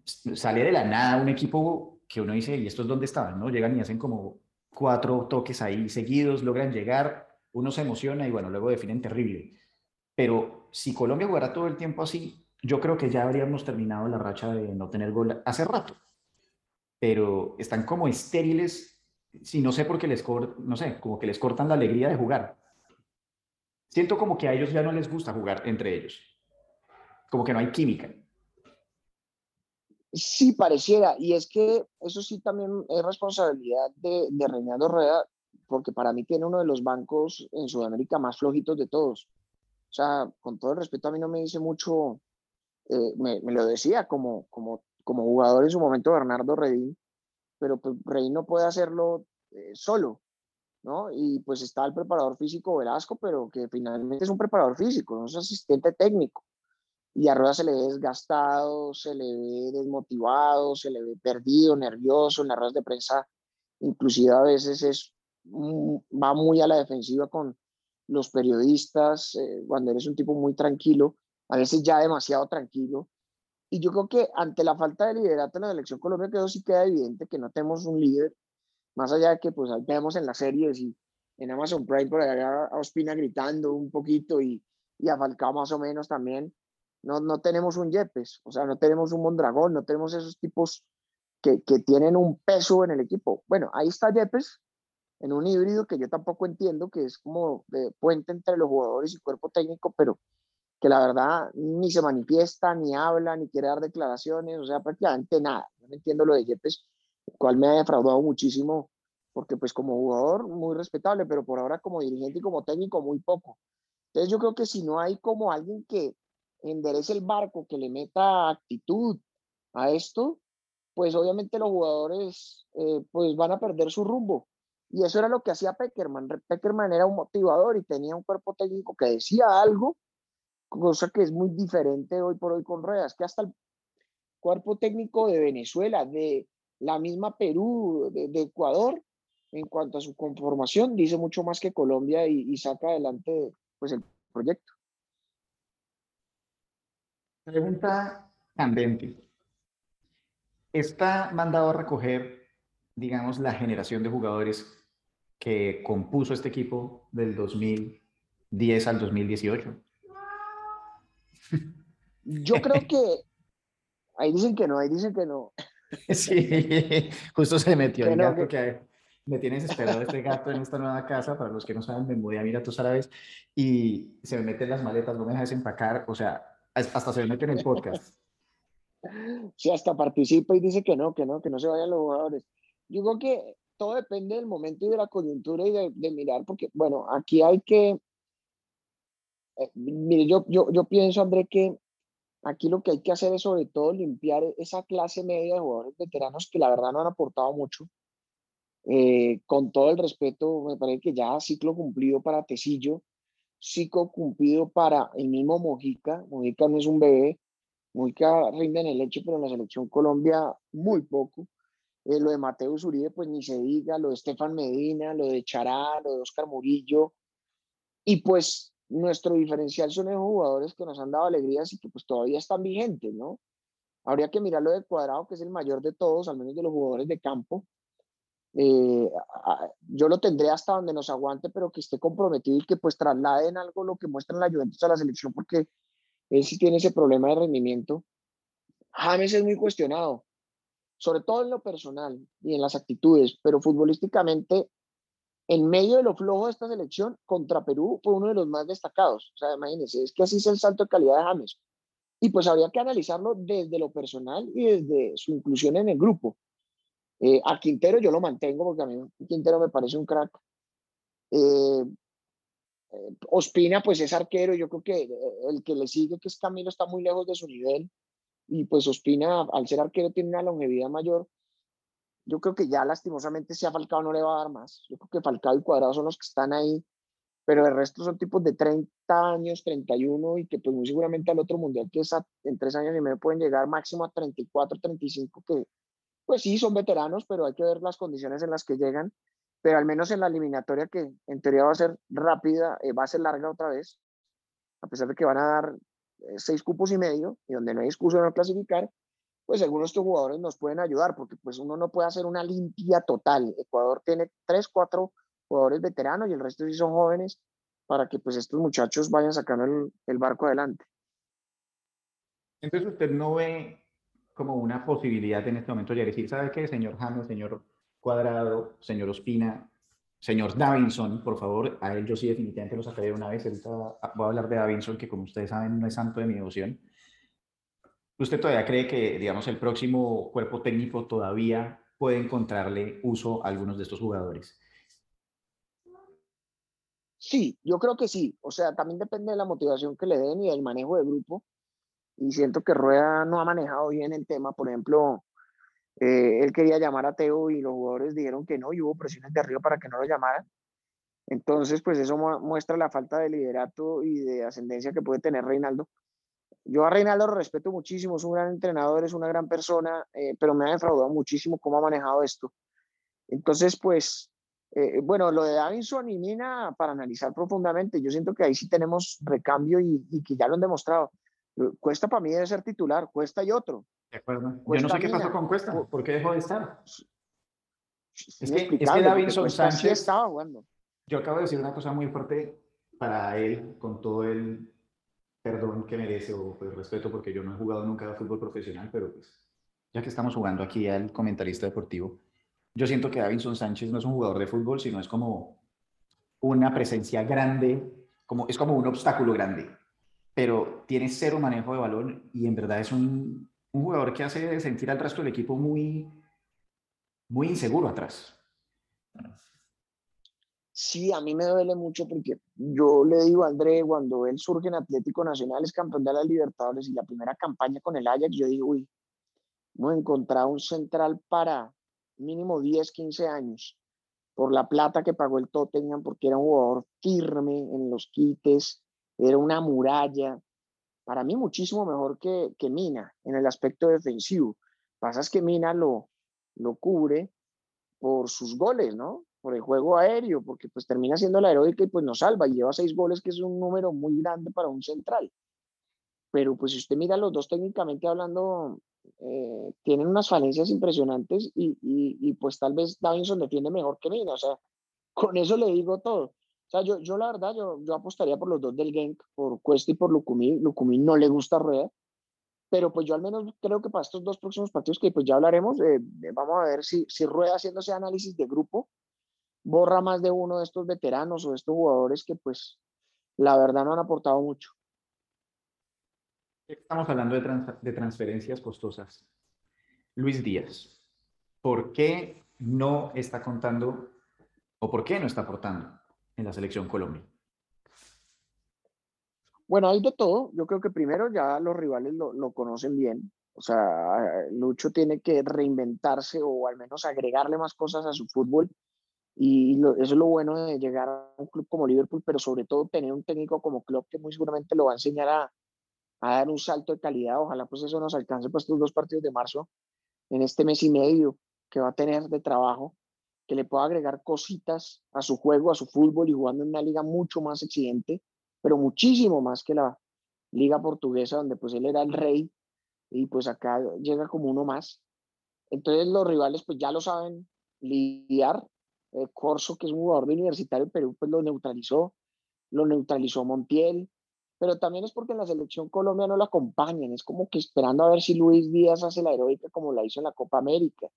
sale de la nada un equipo que uno dice, ¿y estos dónde estaban? ¿no? Llegan y hacen como cuatro toques ahí seguidos, logran llegar, uno se emociona y bueno, luego definen terrible. Pero si Colombia jugara todo el tiempo así, yo creo que ya habríamos terminado la racha de no tener gol hace rato. Pero están como estériles, si no sé por qué les, no sé, como que les cortan la alegría de jugar siento como que a ellos ya no les gusta jugar entre ellos. Como que no hay química. Sí, pareciera. Y es que eso sí también es responsabilidad de, de Reinaldo Rueda porque para mí tiene uno de los bancos en Sudamérica más flojitos de todos. O sea, con todo el respeto, a mí no me dice mucho, eh, me, lo decía como, como, como jugador en su momento Bernardo Redín, pero pues Redín no puede hacerlo eh, solo, ¿no? Y pues está el preparador físico Velasco, pero que finalmente es un preparador físico, no es asistente técnico. Y a Rueda se le ve desgastado, se le ve desmotivado, se le ve perdido, nervioso en las ruedas de prensa. Inclusive a veces es, va muy a la defensiva con los periodistas, eh, cuando eres un tipo muy tranquilo, a veces ya demasiado tranquilo. Y yo creo que ante la falta de liderato en la selección Colombia, que sí queda evidente que no tenemos un líder, más allá de que pues vemos en las series y en Amazon Prime por allá a Ospina gritando un poquito y, y a Falcao más o menos también, no, no tenemos un Yepes, o sea, no tenemos un Mondragón, no tenemos esos tipos que, que tienen un peso en el equipo. Bueno, ahí está Yepes, en un híbrido que yo tampoco entiendo, que es como de puente entre los jugadores y cuerpo técnico, pero que la verdad ni se manifiesta, ni habla, ni quiere dar declaraciones, o sea, prácticamente nada. No entiendo lo de Yepes, el cual me ha defraudado muchísimo, porque pues como jugador muy respetable, pero por ahora como dirigente y como técnico muy poco. Entonces yo creo que si no hay como alguien que enderece el barco, que le meta actitud a esto, pues obviamente los jugadores eh, pues van a perder su rumbo. Y eso era lo que hacía Peckerman. Peckerman era un motivador y tenía un cuerpo técnico que decía algo, cosa que es muy diferente hoy por hoy con Ruedas, que hasta el cuerpo técnico de Venezuela, de la misma Perú, de, Ecuador, en cuanto a su conformación, dice mucho más que Colombia y, y saca adelante pues, el proyecto. Pregunta candente. ¿Está mandado a recoger, digamos, la generación de jugadores que compuso este equipo del 2010 al 2018? Yo creo que ahí dicen que no, ahí dicen que no. Sí, justo se metió el gato que... me tiene desesperado este gato en esta nueva casa. Para los que no saben, me mudé a Emiratos Árabes y se me meten las maletas, no me deja desempacar. O sea, hasta se mete en el podcast. Sí, hasta participa y dice que no, que no, que no se vayan los jugadores. Yo creo que todo depende del momento y de la coyuntura y de, mirar, porque, bueno, aquí hay que. Eh, mire, yo, yo, yo pienso, André, que aquí lo que hay que hacer es sobre todo limpiar esa clase media de jugadores veteranos que la verdad no han aportado mucho. Eh, con todo el respeto, me parece que ya ciclo cumplido para Tecillo, ciclo cumplido para el mismo Mojica. Mojica no es un bebé, Mojica rinde en el hecho, pero en la selección Colombia muy poco. Eh, lo de Mateo Uribe, pues ni se diga, lo de Estefan Medina, lo de Chará, lo de Oscar Murillo. Y pues nuestro diferencial son esos jugadores que nos han dado alegrías y que pues todavía están vigentes, ¿no? Habría que mirar lo de Cuadrado, que es el mayor de todos, al menos de los jugadores de campo, eh, yo lo tendré hasta donde nos aguante, pero que esté comprometido y que pues trasladen algo lo que muestran la Juventus a la selección, porque él sí tiene ese problema de rendimiento. James es muy cuestionado, sobre todo en lo personal y en las actitudes, pero futbolísticamente, en medio de lo flojo de esta selección, contra Perú fue uno de los más destacados. O sea, imagínense, es que así es el salto de calidad de James. Y pues habría que analizarlo desde lo personal y desde su inclusión en el grupo eh, a Quintero yo lo mantengo porque a mí Quintero me parece un crack. Eh, eh, Ospina pues es arquero, yo creo que el que le sigue, que es Camilo, está muy lejos de su nivel. Y pues Ospina, al ser arquero, tiene una longevidad mayor. Yo creo que ya lastimosamente si a Falcao no le va a dar más. Yo creo que Falcao y Cuadrado son los que están ahí, pero el resto son tipos de 30 años, 31 y que pues muy seguramente al otro mundial que es en tres años y medio pueden llegar máximo a 34, 35 que pues sí, son veteranos, pero hay que ver las condiciones en las que llegan. Pero al menos en la eliminatoria, que en teoría va a ser rápida, eh, va a ser larga otra vez, a pesar de que van a dar eh, seis cupos y medio, y donde no hay excusa de no clasificar, pues algunos de estos jugadores nos pueden ayudar, porque pues uno no puede hacer una limpia total. Ecuador tiene tres, cuatro jugadores veteranos y el resto sí son jóvenes, para que pues estos muchachos vayan sacando el, el barco adelante. Entonces usted no ve como una posibilidad en este momento ya decir, ¿sabe qué, señor James, señor Cuadrado, señor Ospina, señor Davinson, por favor, a él yo sí definitivamente lo sacaré una vez, ahorita voy a hablar de Davinson, que como ustedes saben no es santo de mi devoción. ¿Usted todavía cree que, digamos, el próximo cuerpo técnico todavía puede encontrarle uso a algunos de estos jugadores? Sí, yo creo que sí. O sea, también depende de la motivación que le den y del manejo de grupo. Y siento que Rueda no ha manejado bien el tema. Por ejemplo, eh, él quería llamar a Teo y los jugadores dijeron que no y hubo presiones de arriba para que no lo llamaran. Entonces, pues eso muestra la falta de liderato y de ascendencia que puede tener Reinaldo. Yo a Reinaldo lo respeto muchísimo, es un gran entrenador, es una gran persona, eh, pero me ha defraudado muchísimo cómo ha manejado esto. Entonces, pues, eh, bueno, lo de Davinson y Mina, para analizar profundamente, yo siento que ahí sí tenemos recambio y, y que ya lo han demostrado. Cuesta para mí debe ser titular, Cuesta y otro. De acuerdo. yo no sé qué pasó con Cuesta, ¿por qué dejó de estar? Es que, es que Davinson Sánchez estaba jugando. Yo acabo de decir una cosa muy fuerte para él, con todo el perdón que merece o el pues, respeto, porque yo no he jugado nunca a fútbol profesional, pero pues ya que estamos jugando aquí al comentarista deportivo, yo siento que Davinson Sánchez no es un jugador de fútbol, sino es como una presencia grande, como, es como un obstáculo grande, pero tiene cero manejo de balón y en verdad es un, un jugador que hace sentir al resto del equipo muy, muy inseguro atrás. Sí, a mí me duele mucho porque yo le digo a André, cuando él surge en Atlético Nacional, es campeón de las Libertadores y la primera campaña con el Ajax, yo digo, uy, hemos encontrado un central para mínimo 10, 15 años por la plata que pagó el Tottenham, porque era un jugador firme en los quites, era una muralla. Para mí muchísimo mejor que, que Mina en el aspecto defensivo. Pasa es que Mina lo, lo cubre por sus goles, ¿no? por el juego aéreo, porque pues termina siendo la heroica y pues nos salva, y lleva seis goles, que es un número muy grande para un central. Pero pues si usted mira los dos técnicamente hablando, eh, tienen unas falencias impresionantes y, y, pues tal vez Davinson defiende mejor que Mina, o sea, con eso le digo todo. O sea, yo, yo la verdad, yo, yo apostaría por los dos del Genk, por Cuesta y por Lucumí. Lucumí no le gusta Rueda, pero pues yo al menos creo que para estos dos próximos partidos que pues ya hablaremos, eh, vamos a ver si, si Rueda haciéndose análisis de grupo, borra más de uno de estos veteranos o de estos jugadores que pues la verdad no han aportado mucho. Estamos hablando de, de transferencias costosas. Luis Díaz, ¿por qué no está contando o por qué no está aportando en la selección Colombia? Bueno, hay de todo. Yo creo que primero ya los rivales lo, conocen bien. O sea, Lucho tiene que reinventarse o al menos agregarle más cosas a su fútbol y eso es lo bueno de llegar a un club como Liverpool, pero sobre todo tener un técnico como Klopp que muy seguramente lo va a enseñar a, a dar un salto de calidad. Ojalá pues eso nos alcance pues estos dos partidos de marzo, en este mes y medio que va a tener de trabajo, que le pueda agregar cositas a su juego, a su fútbol y jugando en una liga mucho más exigente, pero muchísimo más que la liga portuguesa, donde pues él era el rey y pues acá llega como uno más. Entonces los rivales pues ya lo saben lidiar eh, Corso, que es un jugador de Universitario Perú, pues lo neutralizó, lo neutralizó Montiel, pero también es porque en la selección Colombia no lo acompañan, es como que esperando a ver si Luis Díaz hace la heroica como la hizo en la Copa América.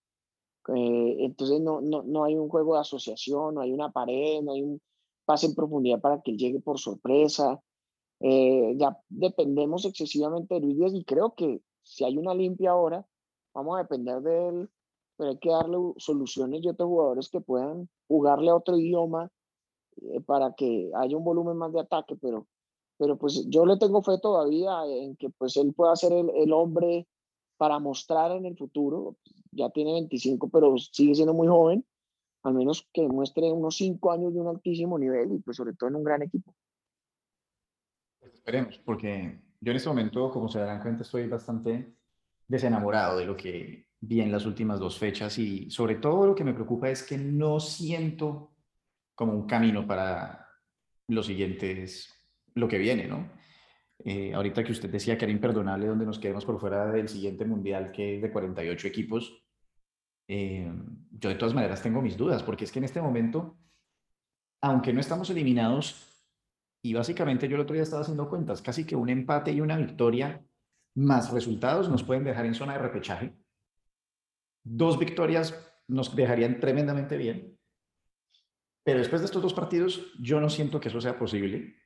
Eh, entonces no, no, no hay un juego de asociación, no hay una pared, no hay un pase en profundidad para que él llegue por sorpresa. Eh, ya dependemos excesivamente de Luis Díaz y creo que si hay una limpia ahora, vamos a depender de él pero hay que darle soluciones y otros jugadores que puedan jugarle a otro idioma eh, para que haya un volumen más de ataque, pero, pero pues yo le tengo fe todavía en que pues él pueda ser el, el hombre para mostrar en el futuro, ya tiene 25, pero sigue siendo muy joven, al menos que muestre unos 5 años de un altísimo nivel y pues sobre todo en un gran equipo. Esperemos, porque yo en este momento, como se darán cuenta, estoy bastante desenamorado de lo que bien las últimas dos fechas y sobre todo lo que me preocupa es que no siento como un camino para los siguientes, lo que viene, ¿no? Eh, ahorita que usted decía que era imperdonable donde nos quedemos por fuera del siguiente mundial que es de 48 equipos, eh, yo de todas maneras tengo mis dudas porque es que en este momento, aunque no estamos eliminados, y básicamente yo el otro día estaba haciendo cuentas, casi que un empate y una victoria más resultados nos pueden dejar en zona de repechaje. Dos victorias nos dejarían tremendamente bien, pero después de estos dos partidos yo no siento que eso sea posible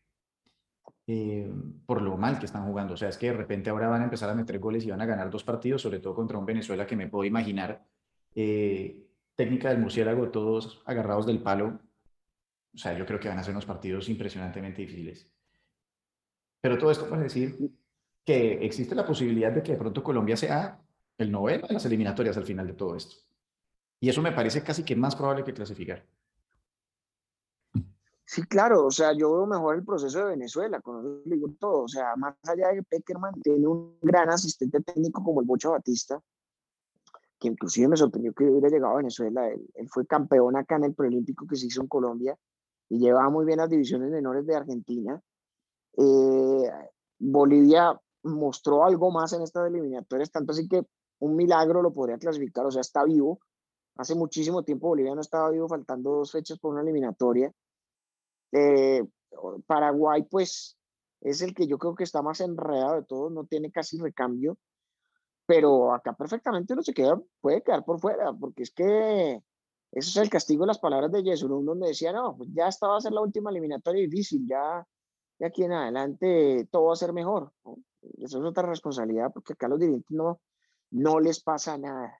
eh, por lo mal que están jugando. O sea, es que de repente ahora van a empezar a meter goles y van a ganar dos partidos, sobre todo contra un Venezuela que me puedo imaginar. Eh, técnica del murciélago, todos agarrados del palo, O sea, yo creo que van a ser unos partidos impresionantemente difíciles. Pero todo esto para decir que existe la posibilidad de que de pronto Colombia sea el noveno en las eliminatorias al final de todo esto. Y eso me parece casi que más probable que clasificar. Sí, claro, o sea, yo veo mejor el proceso de Venezuela, con digo todo, o sea, más allá de que Peckerman tiene un gran asistente técnico como el Bocho Batista, que inclusive me sorprendió que hubiera llegado a Venezuela, él, fue campeón acá en el preolímpico que se hizo en Colombia y llevaba muy bien las divisiones menores de Argentina. Eh, Bolivia mostró algo más en estas eliminatorias, tanto así que un milagro lo podría clasificar, o sea, está vivo. Hace muchísimo tiempo Bolivia no estaba vivo, faltando dos fechas por una eliminatoria. Eh, Paraguay, pues, es el que yo creo que está más enredado de todos, no tiene casi recambio, pero acá perfectamente uno se queda, puede quedar por fuera, porque es que eso es el castigo de las palabras de Jesús, donde decía, no, pues ya esta va a ser la última eliminatoria difícil, ya de aquí en adelante todo va a ser mejor. Eso es otra responsabilidad, porque acá los dirigentes no, no les pasa nada.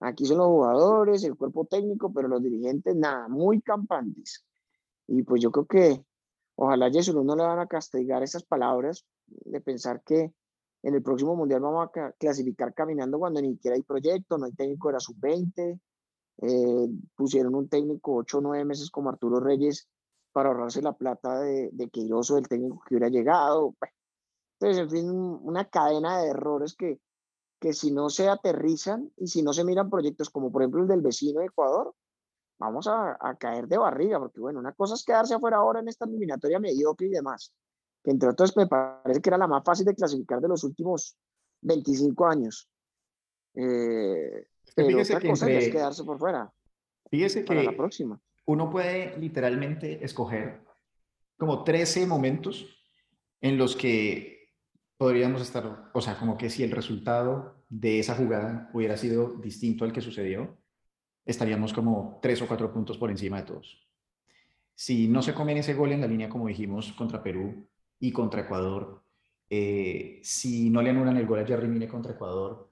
Aquí son los jugadores, el cuerpo técnico, pero los dirigentes nada, muy campantes. Y pues yo creo que ojalá a Jesús no le van a castigar esas palabras de pensar que en el próximo mundial vamos a clasificar caminando cuando ni siquiera hay proyecto, no hay técnico de la sub-20. Eh, pusieron un técnico ocho o nueve meses como Arturo Reyes para ahorrarse la plata de, de Queiroz del técnico que hubiera llegado. Entonces, en fin, una cadena de errores que, que si no se aterrizan y si no se miran proyectos como por ejemplo el del vecino de Ecuador, vamos a, caer de barriga, porque bueno, una cosa es quedarse afuera ahora en esta eliminatoria mediocre y demás, que entre otros me parece que era la más fácil de clasificar de los últimos 25 años. Eh, pero otra cosa es quedarse por fuera. Fíjese que la próxima. uno puede literalmente escoger como 13 momentos en los que podríamos estar, o sea, como que si el resultado de esa jugada hubiera sido distinto al que sucedió, estaríamos como tres o cuatro puntos por encima de todos. Si no se comen ese gol en la línea, como dijimos, contra Perú y contra Ecuador, eh, si no le anulan el gol a Jerry Mine contra Ecuador,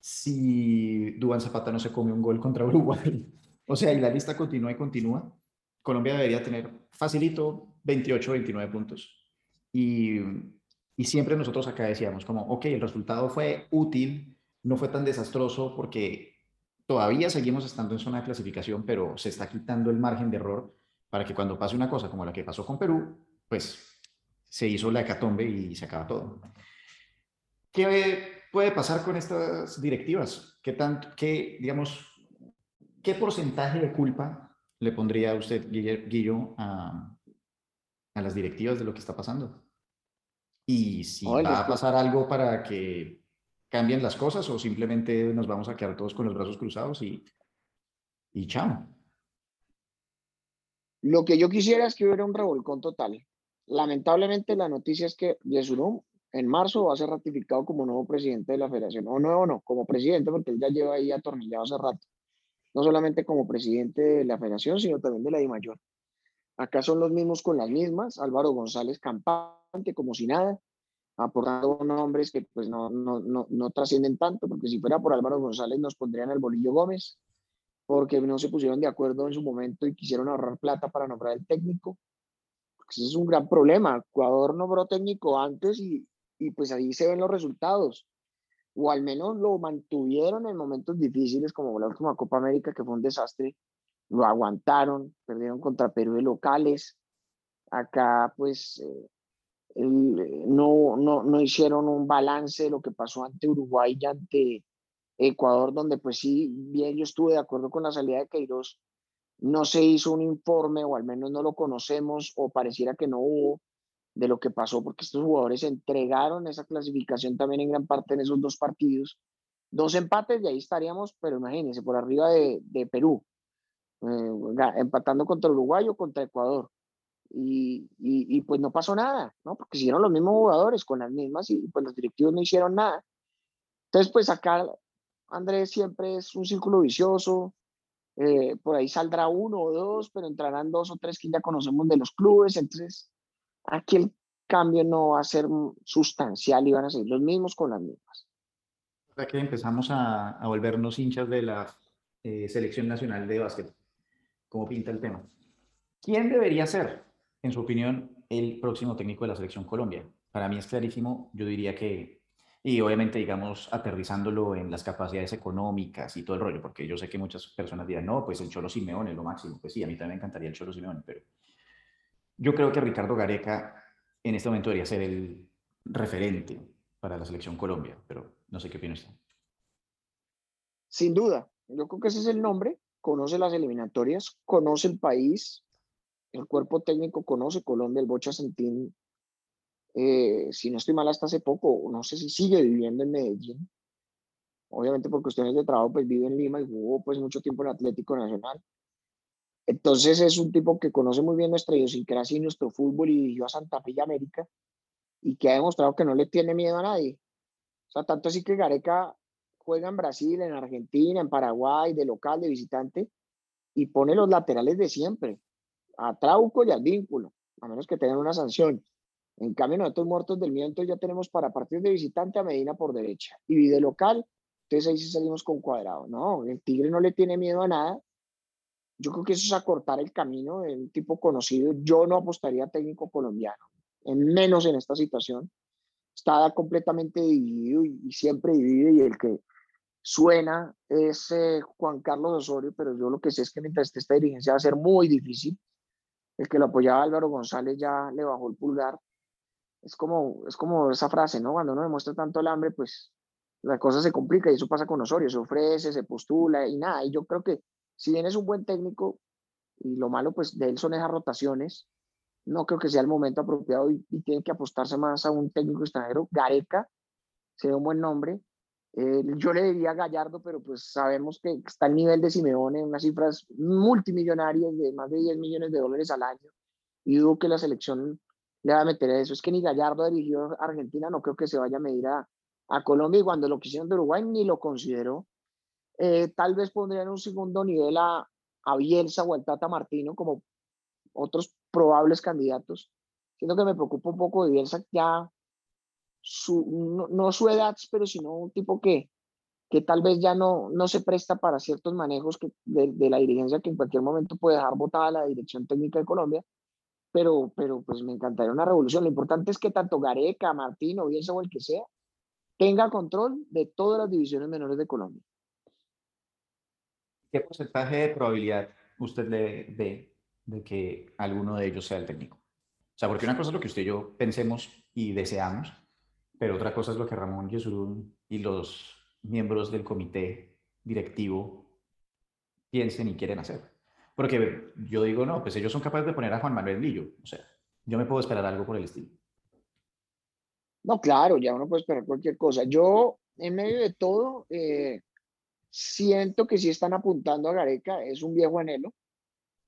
si Dubán Zapata no se come un gol contra Uruguay, o sea, y la lista continúa y continúa, Colombia debería tener facilito 28, 29 puntos. Y, y siempre nosotros acá decíamos como, ok, el resultado fue útil, no fue tan desastroso porque todavía seguimos estando en zona de clasificación, pero se está quitando el margen de error para que cuando pase una cosa como la que pasó con Perú, pues se hizo la hecatombe y se acaba todo. ¿Qué puede pasar con estas directivas? ¿Qué tanto, qué, digamos, qué porcentaje de culpa le pondría usted, Guillo, a, a las directivas de lo que está pasando? Y si va a pasar algo para que cambien las cosas o simplemente nos vamos a quedar todos con los brazos cruzados y, y chao. Lo que yo quisiera es que hubiera un revolcón total. Lamentablemente la noticia es que Yesurum en marzo va a ser ratificado como nuevo presidente de la federación. O nuevo no, como presidente, porque él ya lleva ahí atornillado hace rato. No solamente como presidente de la federación, sino también de la mayor Acá son los mismos con las mismas. Álvaro González campante, como si nada aportando nombres que pues no, no, no, no trascienden tanto, porque si fuera por Álvaro González nos pondrían el Bolillo Gómez, porque no se pusieron de acuerdo en su momento y quisieron ahorrar plata para nombrar el técnico. Ese es un gran problema. Ecuador nombró técnico antes y, y pues ahí se ven los resultados. O al menos lo mantuvieron en momentos difíciles, como la última Copa América, que fue un desastre. Lo aguantaron, perdieron contra Perú de locales. Acá, pues, eh, no, no, no hicieron un balance de lo que pasó ante Uruguay y ante Ecuador, donde pues sí, bien yo estuve de acuerdo con la salida de Queiroz, no se hizo un informe o al menos no lo conocemos o pareciera que no hubo de lo que pasó porque estos jugadores entregaron esa clasificación también en gran parte en esos dos partidos. Dos empates y ahí estaríamos, pero imagínense, por arriba de, de Perú, eh, empatando contra Uruguay o contra Ecuador y, y, pues no pasó nada, ¿no? Porque siguieron los mismos jugadores con las mismas y pues los directivos no hicieron nada. Entonces, pues acá Andrés siempre es un círculo vicioso, eh, por ahí saldrá uno o dos, pero entrarán dos o tres que ya conocemos de los clubes, entonces aquí el cambio no va a ser sustancial y van a ser los mismos con las mismas. que empezamos a, a volvernos hinchas de la eh, selección nacional de básquet. ¿Cómo pinta el tema? ¿Quién debería ser, en su opinión, el próximo técnico de la selección Colombia? Para mí es clarísimo, yo diría que, y obviamente, digamos, aterrizándolo en las capacidades económicas y todo el rollo, porque yo sé que muchas personas dirán, no, pues el Cholo Simeone es lo máximo. Pues sí, a mí también me encantaría el Cholo Simeone, pero yo creo que Ricardo Gareca en este momento debería ser el referente para la selección Colombia, pero no sé qué opinas usted. Sin duda, yo creo que ese es el nombre, conoce las eliminatorias, conoce el país, el cuerpo técnico conoce Colombia, el Bocha Sentín, eh, si no estoy mal hasta hace poco, no sé si sigue viviendo en Medellín, obviamente por cuestiones de trabajo, pues vive en Lima y jugó pues mucho tiempo en Atlético Nacional. Entonces es un tipo que conoce muy bien nuestra idiosincrasia y nuestro fútbol y dirigió a Santa Fe y América y que ha demostrado que no le tiene miedo a nadie. O sea, tanto así que Gareca juega en Brasil, en Argentina, en Paraguay, de local, de visitante, y pone los laterales de siempre, a Trauco y al vínculo, a menos que tengan una sanción. En cambio, nosotros muertos del miedo ya tenemos para partidos de visitante a Medina por derecha y de local, entonces ahí sí salimos con cuadrado. No, el Tigre no le tiene miedo a nada. Yo creo que eso es acortar el camino de un tipo conocido. Yo no apostaría a técnico colombiano, en menos en esta situación. Está completamente dividido y, siempre dividido y el que suena es eh, Juan Carlos Osorio, pero yo lo que sé es que mientras esté esta dirigencia va a ser muy difícil. El que lo apoyaba Álvaro González ya le bajó el pulgar. Es como, es como esa frase, ¿no? Cuando uno demuestra tanto el hambre, pues la cosa se complica y eso pasa con Osorio, se ofrece, se postula y nada. Y yo creo que si bien es un buen técnico, y lo malo pues de él son esas rotaciones, no creo que sea el momento apropiado y, y tiene que apostarse más a un técnico extranjero. Gareca sería un buen nombre, eh, yo le diría a Gallardo, pero pues sabemos que está al nivel de Simeone, unas cifras multimillonarias de más de 10 millones de dólares al año. Y dudo que la selección le va a meter eso. Es que ni Gallardo dirigió a Argentina, no creo que se vaya a medir a, a Colombia. Y cuando lo quisieron de Uruguay, ni lo consideró. Eh, tal vez pondrían un segundo nivel a, a Bielsa o al Tata Martino como otros probables candidatos. Siento que me preocupa un poco de Bielsa ya su, no, su edad, pero sino un tipo que, que tal vez ya no, no se presta para ciertos manejos que, de, la dirigencia que en cualquier momento puede dejar votada la dirección técnica de Colombia, pero, pero pues me encantaría una revolución. Lo importante es que tanto Gareca, Martino, Bielsa o el que sea, tenga control de todas las divisiones menores de Colombia. ¿Qué porcentaje de probabilidad usted le ve de que alguno de ellos sea el técnico? O sea, porque una cosa es lo que usted y yo pensemos y deseamos, pero otra cosa es lo que Ramón Yesurún y los miembros del comité directivo piensen y quieren hacer. Porque yo digo, no, pues ellos son capaces de poner a Juan Manuel Lillo. O sea, yo me puedo esperar algo por el estilo. No, claro, ya uno puede esperar cualquier cosa. Yo, en medio de todo, eh, siento que si están apuntando a Gareca, es un viejo anhelo.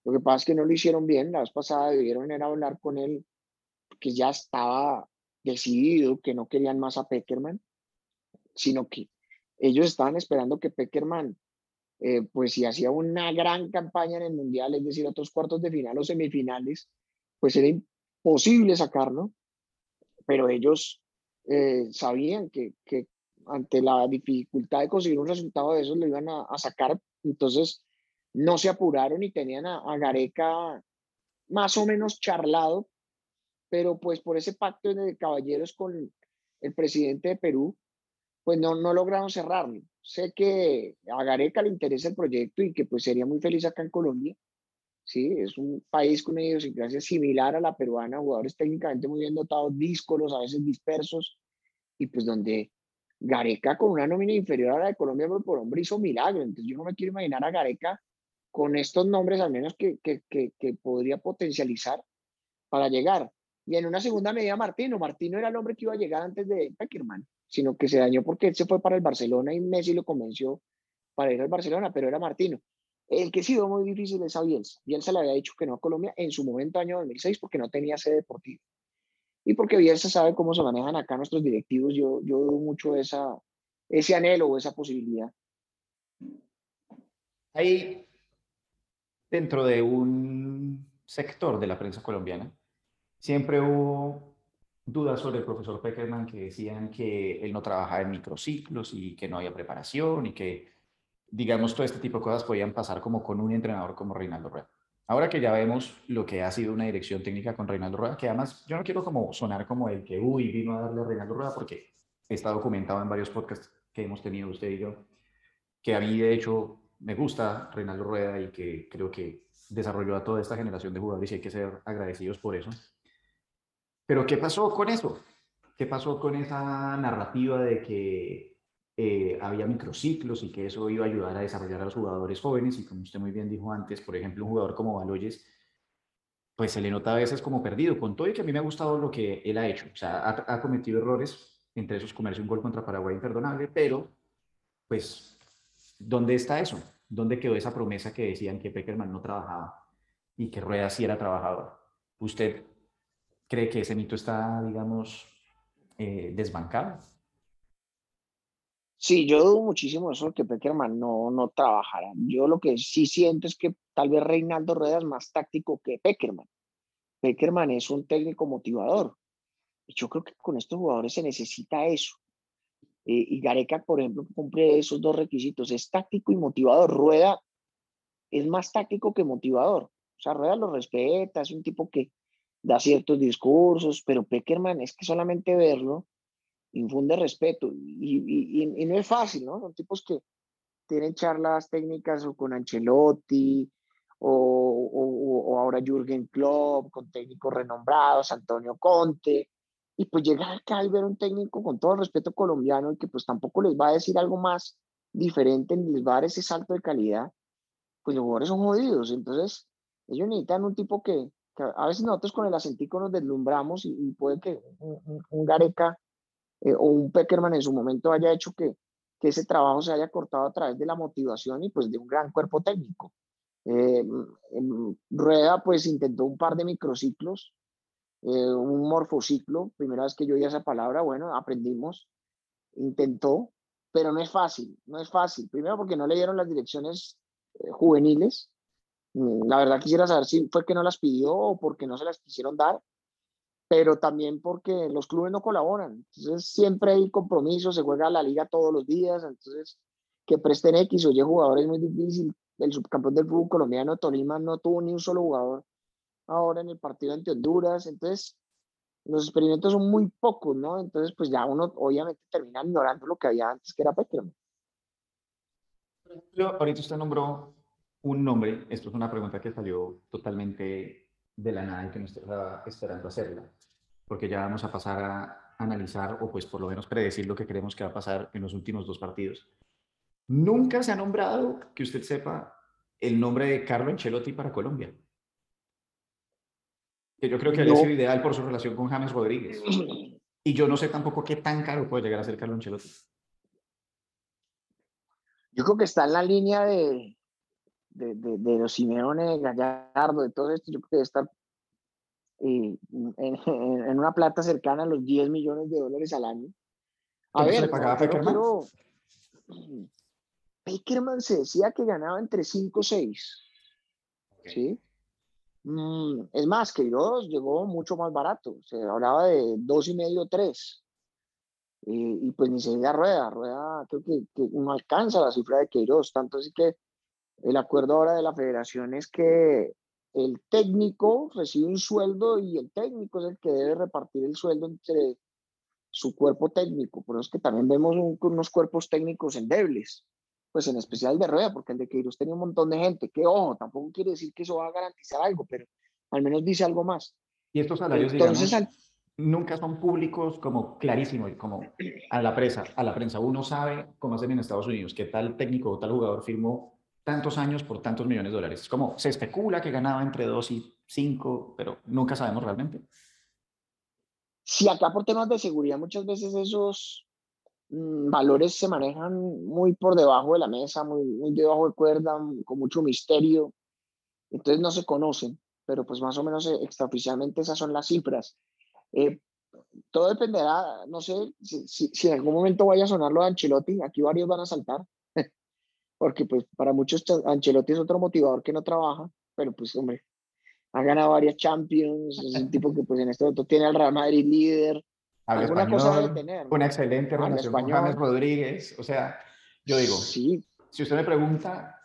Lo que pasa es que no lo hicieron bien. La vez pasada debieron era hablar con él, que ya estaba decidido que no querían más a Peckerman, sino que ellos estaban esperando que Peckerman, eh, pues si hacía una gran campaña en el Mundial, es decir, otros cuartos de final o semifinales, pues era imposible sacarlo, pero ellos eh, sabían que, ante la dificultad de conseguir un resultado de eso lo iban a, sacar, entonces no se apuraron y tenían a Gareca más o menos charlado pero pues por ese pacto de caballeros con el presidente de Perú, pues no, no lograron cerrarlo. Sé que a Gareca le interesa el proyecto y que pues sería muy feliz acá en Colombia. Sí, es un país con una idiosincrasia similar a la peruana, jugadores técnicamente muy bien dotados, díscolos, a veces dispersos, y pues donde Gareca con una nómina inferior a la de Colombia por, hombre hizo milagro. Entonces yo no me quiero imaginar a Gareca con estos nombres al menos que, que, que podría potencializar para llegar. Y en una segunda medida Martino. Martino era el hombre que iba a llegar antes de Peckerman, sino que se dañó porque él se fue para el Barcelona y Messi lo convenció para ir al Barcelona, pero era Martino. El que sí muy difícil es a Bielsa. Bielsa le había dicho que no a Colombia en su momento, año 2006, porque no tenía sede deportiva. Y porque Bielsa sabe cómo se manejan acá nuestros directivos, yo, yo dudo mucho esa, ese anhelo o esa posibilidad. Hay dentro de un sector de la prensa colombiana Siempre hubo dudas sobre el profesor Peckerman que decían que él no trabajaba en microciclos y que no había preparación y que, digamos, todo este tipo de cosas podían pasar como con un entrenador como Reinaldo Rueda. ahora que ya vemos lo que ha sido una dirección técnica con Reinaldo Rueda, que además yo no quiero como sonar como el que, uy, vino a darle a Reinaldo Rueda, porque está documentado en varios podcasts que hemos tenido usted y yo, que a mí de hecho me gusta Reinaldo Rueda y que creo que desarrolló a toda esta generación de jugadores y hay que ser agradecidos por eso. Pero ¿qué pasó con eso? ¿Qué pasó con esa narrativa de que eh, había microciclos y que eso iba a ayudar a desarrollar a los jugadores jóvenes? Y como usted muy bien dijo antes, por ejemplo, un jugador como Baloyes, pues se le nota a veces como perdido, con todo y que a mí me ha gustado lo que él ha hecho. O sea, ha, cometido errores, entre esos comerse un gol contra Paraguay imperdonable, pero pues, ¿dónde está eso? ¿Dónde quedó esa promesa que decían que Peckerman no trabajaba y que Rueda sí era trabajador? ¿Usted cree que ese mito está, digamos, eh, desbancado? Sí, yo dudo muchísimo eso que Peckerman no, no trabajara. Yo lo que sí siento es que tal vez Reinaldo Rueda es más táctico que Peckerman. Peckerman es un técnico motivador. Yo creo que con estos jugadores se necesita eso. Eh, y Gareca, por ejemplo, cumple esos dos requisitos. Es táctico y motivador. Rueda es más táctico que motivador. O sea, Rueda lo respeta, es un tipo que da ciertos discursos, pero Peckerman es que solamente verlo infunde respeto. Y, y, no es fácil, ¿no? Son tipos que tienen charlas técnicas o con Ancelotti, o, o, ahora Jürgen Klopp, con técnicos renombrados, Antonio Conte, y pues llegar acá y ver un técnico con todo respeto colombiano y que pues tampoco les va a decir algo más diferente, ni les va ese salto de calidad, pues los jugadores son jodidos. Entonces, ellos necesitan un tipo que, a veces nosotros con el acentico nos deslumbramos y, puede que un, Gareca eh, o un Peckerman en su momento haya hecho que, que, ese trabajo se haya cortado a través de la motivación y pues de un gran cuerpo técnico. Eh, Rueda pues intentó un par de microciclos eh, un morfociclo, primera vez que yo oí esa palabra, bueno, aprendimos, intentó, pero no es fácil, no es fácil. Primero porque no le dieron las direcciones juveniles. Mm, la verdad quisiera saber si fue que no las pidió o porque no se las quisieron dar, pero también porque los clubes no colaboran. Entonces siempre hay compromisos, se juega la liga todos los días, entonces que presten X o Y jugadores es muy difícil. El subcampeón del fútbol colombiano, Tolima, no tuvo ni un solo jugador ahora en el partido ante Honduras. Entonces, los experimentos son muy pocos, ¿no? Entonces, pues ya uno obviamente termina ignorando lo que había antes, que era Peckerman. Ahorita usted nombró un nombre, esto es una pregunta que salió totalmente de la nada y que no estaba esperando hacerla, porque ya vamos a pasar a analizar o pues por lo menos predecir lo que creemos que va a pasar en los últimos dos partidos. Nunca se ha nombrado, que usted sepa, el nombre de Carlo Ancelotti para Colombia que yo creo que habría sido ideal por su relación con James Rodríguez. Y yo no sé tampoco qué tan caro puede llegar a ser Carlos Ancelotti. Yo creo que está en la línea de, de, de, los Simeone, Gallardo, de todo esto. Yo creo que debe estar eh, en, en, una plata cercana a los 10 millones de dólares al año. A ver, se le pagaba Peckerman? Peckerman se decía que ganaba entre 5 o 6. ¿Sí? Mm, es más, que Queiroz llegó mucho más barato, se hablaba de dos y medio, tres. Y, pues ni se diga Rueda, Rueda creo que, que, no alcanza la cifra de Queiroz, tanto así que el acuerdo ahora de la federación es que el técnico recibe un sueldo y el técnico es el que debe repartir el sueldo entre su cuerpo técnico, por eso es que también vemos unos cuerpos técnicos endebles pues en especial de Rueda, porque el de Queiroz tenía un montón de gente, que ojo, tampoco quiere decir que eso va a garantizar algo, pero al menos dice algo más. Y estos salarios, Entonces, nunca son públicos como clarísimo, como a la prensa, a la prensa. Uno sabe, como hacen en Estados Unidos, que tal técnico o tal jugador firmó tantos años por tantos millones de dólares. Es como se especula que ganaba entre dos y cinco, pero nunca sabemos realmente. Si acá por temas de seguridad muchas veces esos Mm, valores se manejan muy por debajo de la mesa, muy, muy debajo de cuerda, con mucho misterio. Entonces no se conocen, pero pues más o menos eh, extraoficialmente esas son las cifras. Eh, todo dependerá, no sé si, si, en algún momento vaya a sonar lo de Ancelotti, aquí varios van a saltar, porque pues para muchos Ancelotti es otro motivador que no trabaja, pero pues hombre, ha ganado varias Champions, es un tipo que pues en este momento tiene al Real Madrid líder, alguna cosa debe tener. Una excelente relación con James Rodríguez. O sea, yo digo, sí. si usted me pregunta,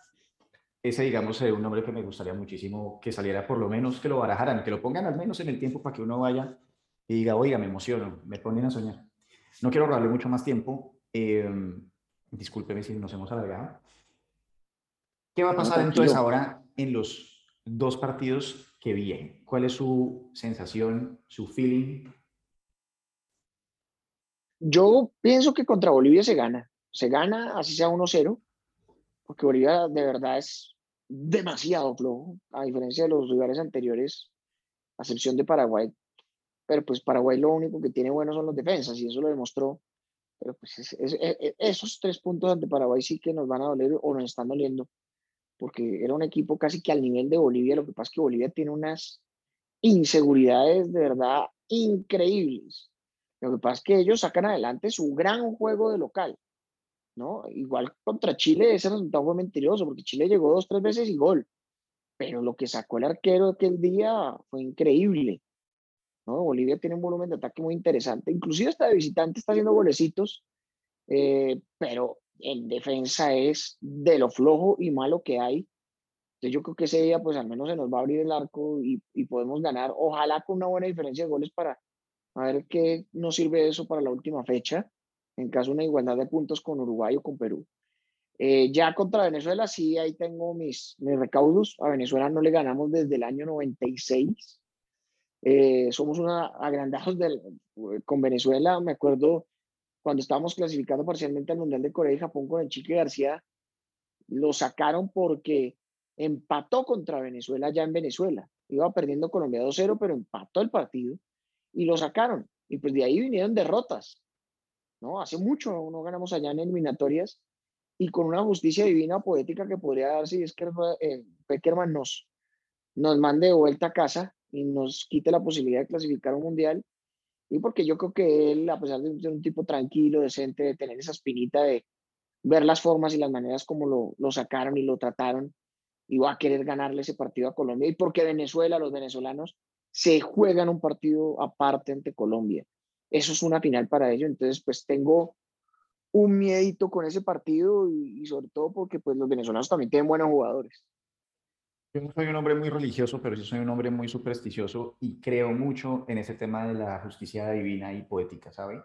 ese, digamos, sería un nombre que me gustaría muchísimo que saliera por lo menos, que lo barajaran, que lo pongan al menos en el tiempo para que uno vaya y diga, oiga, me emociono, me ponen a soñar. No quiero robarle mucho más tiempo. Eh, discúlpeme si nos hemos alargado. ¿Qué va a pasar entonces ahora en los dos partidos que vienen? ¿Cuál es su sensación, su feeling? Yo pienso que contra Bolivia se gana. Se gana, así sea 1-0, porque Bolivia de verdad es demasiado flojo, a diferencia de los lugares anteriores, a excepción de Paraguay, pero pues Paraguay lo único que tiene bueno son los defensas y eso lo demostró. Pero pues e, e, esos tres puntos ante Paraguay sí que nos van a doler o nos están doliendo, porque era un equipo casi que al nivel de Bolivia. Lo que pasa es que Bolivia tiene unas inseguridades de verdad increíbles. Lo que pasa es que ellos sacan adelante su gran juego de local. ¿no? Igual contra Chile ese resultado fue mentiroso, porque Chile llegó dos, tres veces y gol. Pero lo que sacó el arquero aquel día fue increíble. Bolivia tiene un volumen de ataque muy interesante, inclusive hasta de visitante está haciendo golecitos, eh, pero en defensa es de lo flojo y malo que hay. Entonces yo creo que ese día pues al menos se nos va a abrir el arco y, podemos ganar, ojalá con una buena diferencia de goles para a ver qué nos sirve eso para la última fecha, en caso de una igualdad de puntos con Uruguay o con Perú. Eh, ya contra Venezuela sí, ahí tengo mis, mis recaudos. A Venezuela no le ganamos desde el año 96. Eh, somos una agrandados del, con Venezuela. Me acuerdo cuando estábamos clasificando parcialmente al Mundial de Corea y Japón con el Chique García, lo sacaron porque empató contra Venezuela ya en Venezuela. Iba perdiendo Colombia 2-0, pero empató el partido y lo sacaron. Y pues de ahí vinieron derrotas. ¿no? Hace mucho no ganamos allá en eliminatorias y con una justicia divina poética que podría darse y es que eh, Peckerman nos, nos mande de vuelta a casa y nos quite la posibilidad de clasificar un mundial. Y porque yo creo que él, a pesar de ser un tipo tranquilo, decente, de tener esa espinita de ver las formas y las maneras como lo, lo sacaron y lo trataron, iba a querer ganarle ese partido a Colombia. Y porque Venezuela, los venezolanos, se juegan un partido aparte ante Colombia. Eso es una final para ellos. Entonces, pues tengo un miedito con ese partido y, y sobre todo porque pues los venezolanos también tienen buenos jugadores. Yo no soy un hombre muy religioso, pero sí soy un hombre muy supersticioso y creo mucho en ese tema de la justicia divina y poética, ¿sabe?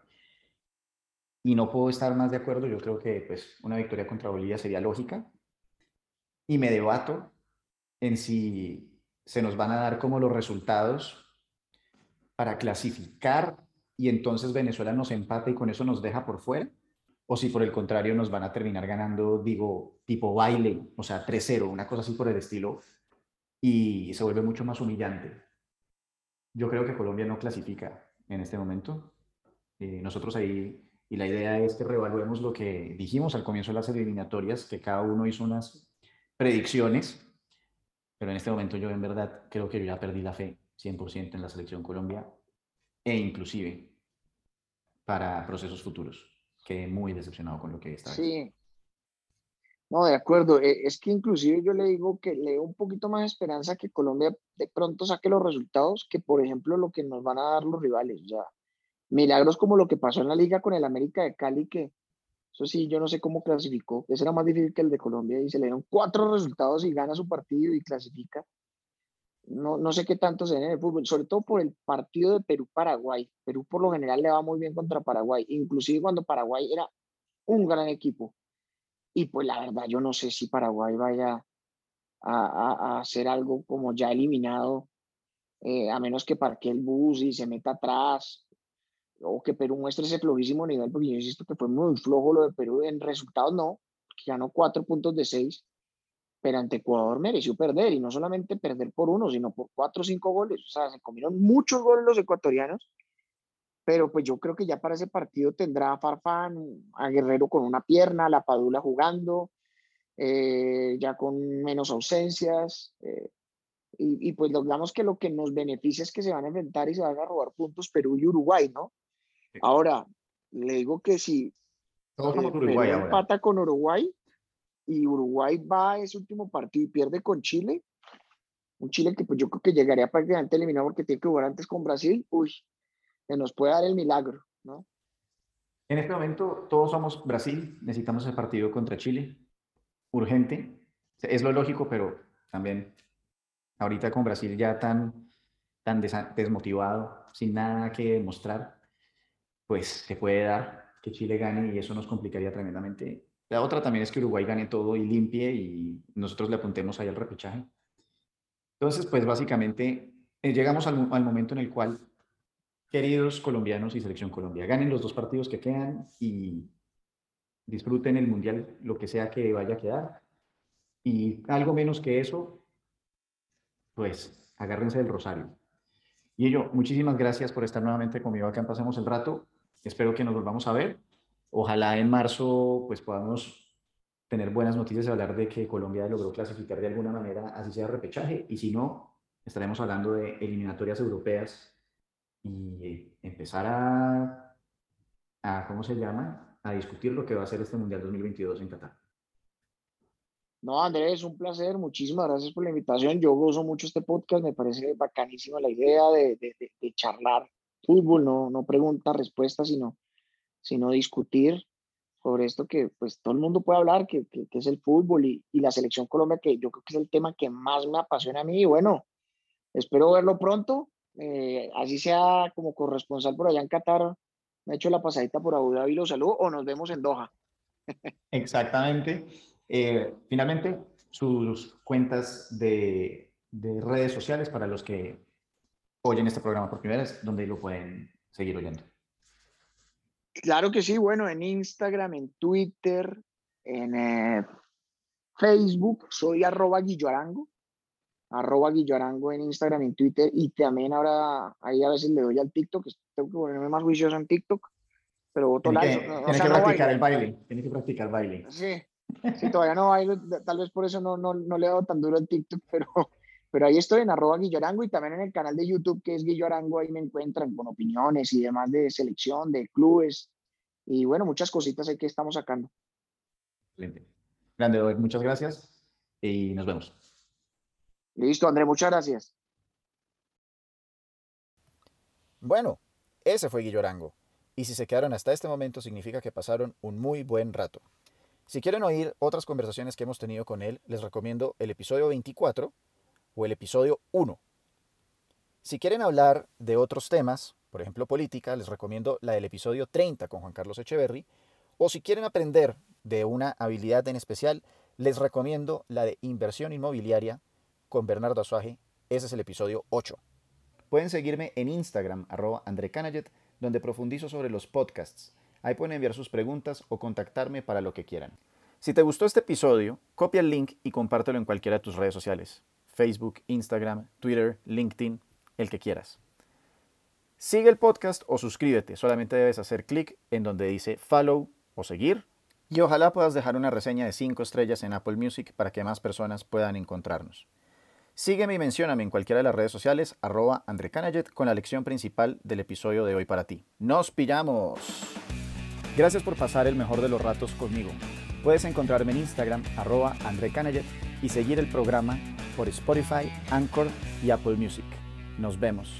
Y no puedo estar más de acuerdo. Yo creo que pues, una victoria contra Bolivia sería lógica. Y me debato en si se nos van a dar como los resultados para clasificar y entonces Venezuela nos empata y con eso nos deja por fuera, o si por el contrario nos van a terminar ganando, digo, tipo baile, o sea, 3-0, una cosa así por el estilo, y se vuelve mucho más humillante. Yo creo que Colombia no clasifica en este momento. Eh, nosotros ahí, y la idea es que reevaluemos lo que dijimos al comienzo de las eliminatorias, que cada uno hizo unas predicciones, pero en este momento yo en verdad creo que yo ya perdí la fe 100% en la selección Colombia e inclusive para procesos futuros. Quedé muy decepcionado con lo que está. Sí, no, de acuerdo. E, es que inclusive yo le digo que le un poquito más esperanza que Colombia de pronto saque los resultados que, por ejemplo, lo que nos van a dar los rivales. Ya milagros como lo que pasó en la liga con el América de Cali, que eso sí, yo no sé cómo clasificó. Ese era más difícil que el de Colombia y se le dieron cuatro resultados y gana su partido y clasifica. No, no sé qué tanto se ve en el fútbol, sobre todo por el partido de Perú-Paraguay. Perú por lo general le va muy bien contra Paraguay, inclusive cuando Paraguay era un gran equipo y pues la verdad, yo no sé si Paraguay vaya a, hacer algo como ya eliminado, eh, a menos que parque el bus y se meta atrás, o que Perú muestre ese flojísimo nivel, porque yo insisto que fue muy flojo lo de Perú en resultados, no, porque ganó cuatro puntos de seis, pero ante Ecuador mereció perder, y no solamente perder por uno, sino por cuatro o cinco goles, o sea, se comieron muchos goles los ecuatorianos, pero pues yo creo que ya para ese partido tendrá a Farfán, a Guerrero con una pierna, a La Padula jugando, eh, ya con menos ausencias. Eh, y, y, pues digamos que lo que nos beneficia es que se van a enfrentar y se van a robar puntos Perú y Uruguay, ¿no? Ahora, le digo que si Todos eh, Uruguay empata con Uruguay y Uruguay va a ese último partido y pierde con Chile, un Chile que pues yo creo que llegaría prácticamente eliminado porque tiene que jugar antes con Brasil, uy, que nos puede dar el milagro, ¿no? En este momento todos somos Brasil, necesitamos el partido contra Chile, urgente, es lo lógico, pero también ahorita con Brasil ya tan, tan desmotivado, sin nada que demostrar, pues se puede dar que Chile gane y eso nos complicaría tremendamente. La otra también es que Uruguay gane todo y limpie y nosotros le apuntemos ahí al repechaje. Entonces, pues básicamente eh, llegamos al, al momento en el cual, queridos colombianos y selección Colombia, ganen los dos partidos que quedan y disfruten el mundial, lo que sea que vaya a quedar. Y algo menos que eso, pues agárrense del rosario. Y yo, muchísimas gracias por estar nuevamente conmigo acá en Pasemos el Rato. Espero que nos volvamos a ver. Ojalá en marzo pues podamos tener buenas noticias y hablar de que Colombia logró clasificar de alguna manera, así sea repechaje. Y si no, estaremos hablando de eliminatorias europeas y empezar a, a ¿cómo se llama? A discutir lo que va a ser este Mundial 2022 en Qatar. No, Andrés, un placer. Muchísimas gracias por la invitación. Yo gozo mucho este podcast. Me parece bacanísima la idea de, de, charlar fútbol, no, no preguntas, respuestas, sino, sino discutir sobre esto que pues todo el mundo puede hablar, que, que, es el fútbol y, y, la selección Colombia, que yo creo que es el tema que más me apasiona a mí. Y bueno, espero verlo pronto, eh, así sea como corresponsal por allá en Qatar. Me he hecho la pasadita por Abu Dhabi, lo saludo, o nos vemos en Doha. Exactamente. Eh, finalmente, sus cuentas de, redes sociales para los que oyen este programa por primera vez, donde lo pueden seguir oyendo. Claro que sí, bueno, en Instagram, en Twitter, en eh, Facebook, soy arroba guilloarango, arroba guilloarango en Instagram, en Twitter y también ahora ahí a veces le doy al TikTok, tengo que ponerme más juicioso en TikTok, pero voto like. Tiene que practicar el baile, tiene que practicar baile. Sí, Sí, todavía no hay, tal vez por eso no, no, no le he dado tan duro el TikTok, pero, pero ahí estoy en arroba Guillorango y también en el canal de YouTube que es Guillorango, ahí me encuentran con opiniones y demás de selección, de clubes y bueno, muchas cositas ahí que estamos sacando. Excelente. Grande, muchas gracias y nos vemos. Listo, André, muchas gracias. Bueno, ese fue Guillorango. Y si se quedaron hasta este momento significa que pasaron un muy buen rato. Si quieren oír otras conversaciones que hemos tenido con él, les recomiendo el episodio 24 o el episodio 1. Si quieren hablar de otros temas, por ejemplo política, les recomiendo la del episodio 30 con Juan Carlos Echeverry. O si quieren aprender de una habilidad en especial, les recomiendo la de inversión inmobiliaria con Bernardo Azuaje. Ese es el episodio 8. Pueden seguirme en Instagram, arroba André donde profundizo sobre los podcasts Ahí pueden enviar sus preguntas o contactarme para lo que quieran. Si te gustó este episodio, copia el link y compártelo en cualquiera de tus redes sociales. Facebook, Instagram, Twitter, LinkedIn, el que quieras. Sigue el podcast o suscríbete. Solamente debes hacer clic en donde dice follow o seguir. Y ojalá puedas dejar una reseña de 5 estrellas en Apple Music para que más personas puedan encontrarnos. Sígueme y mencióname en cualquiera de las redes sociales, arroba André con la lección principal del episodio de hoy para ti. ¡Nos pillamos! Gracias por pasar el mejor de los ratos conmigo. Puedes encontrarme en Instagram, arroba André y seguir el programa por Spotify, Anchor y Apple Music. Nos vemos.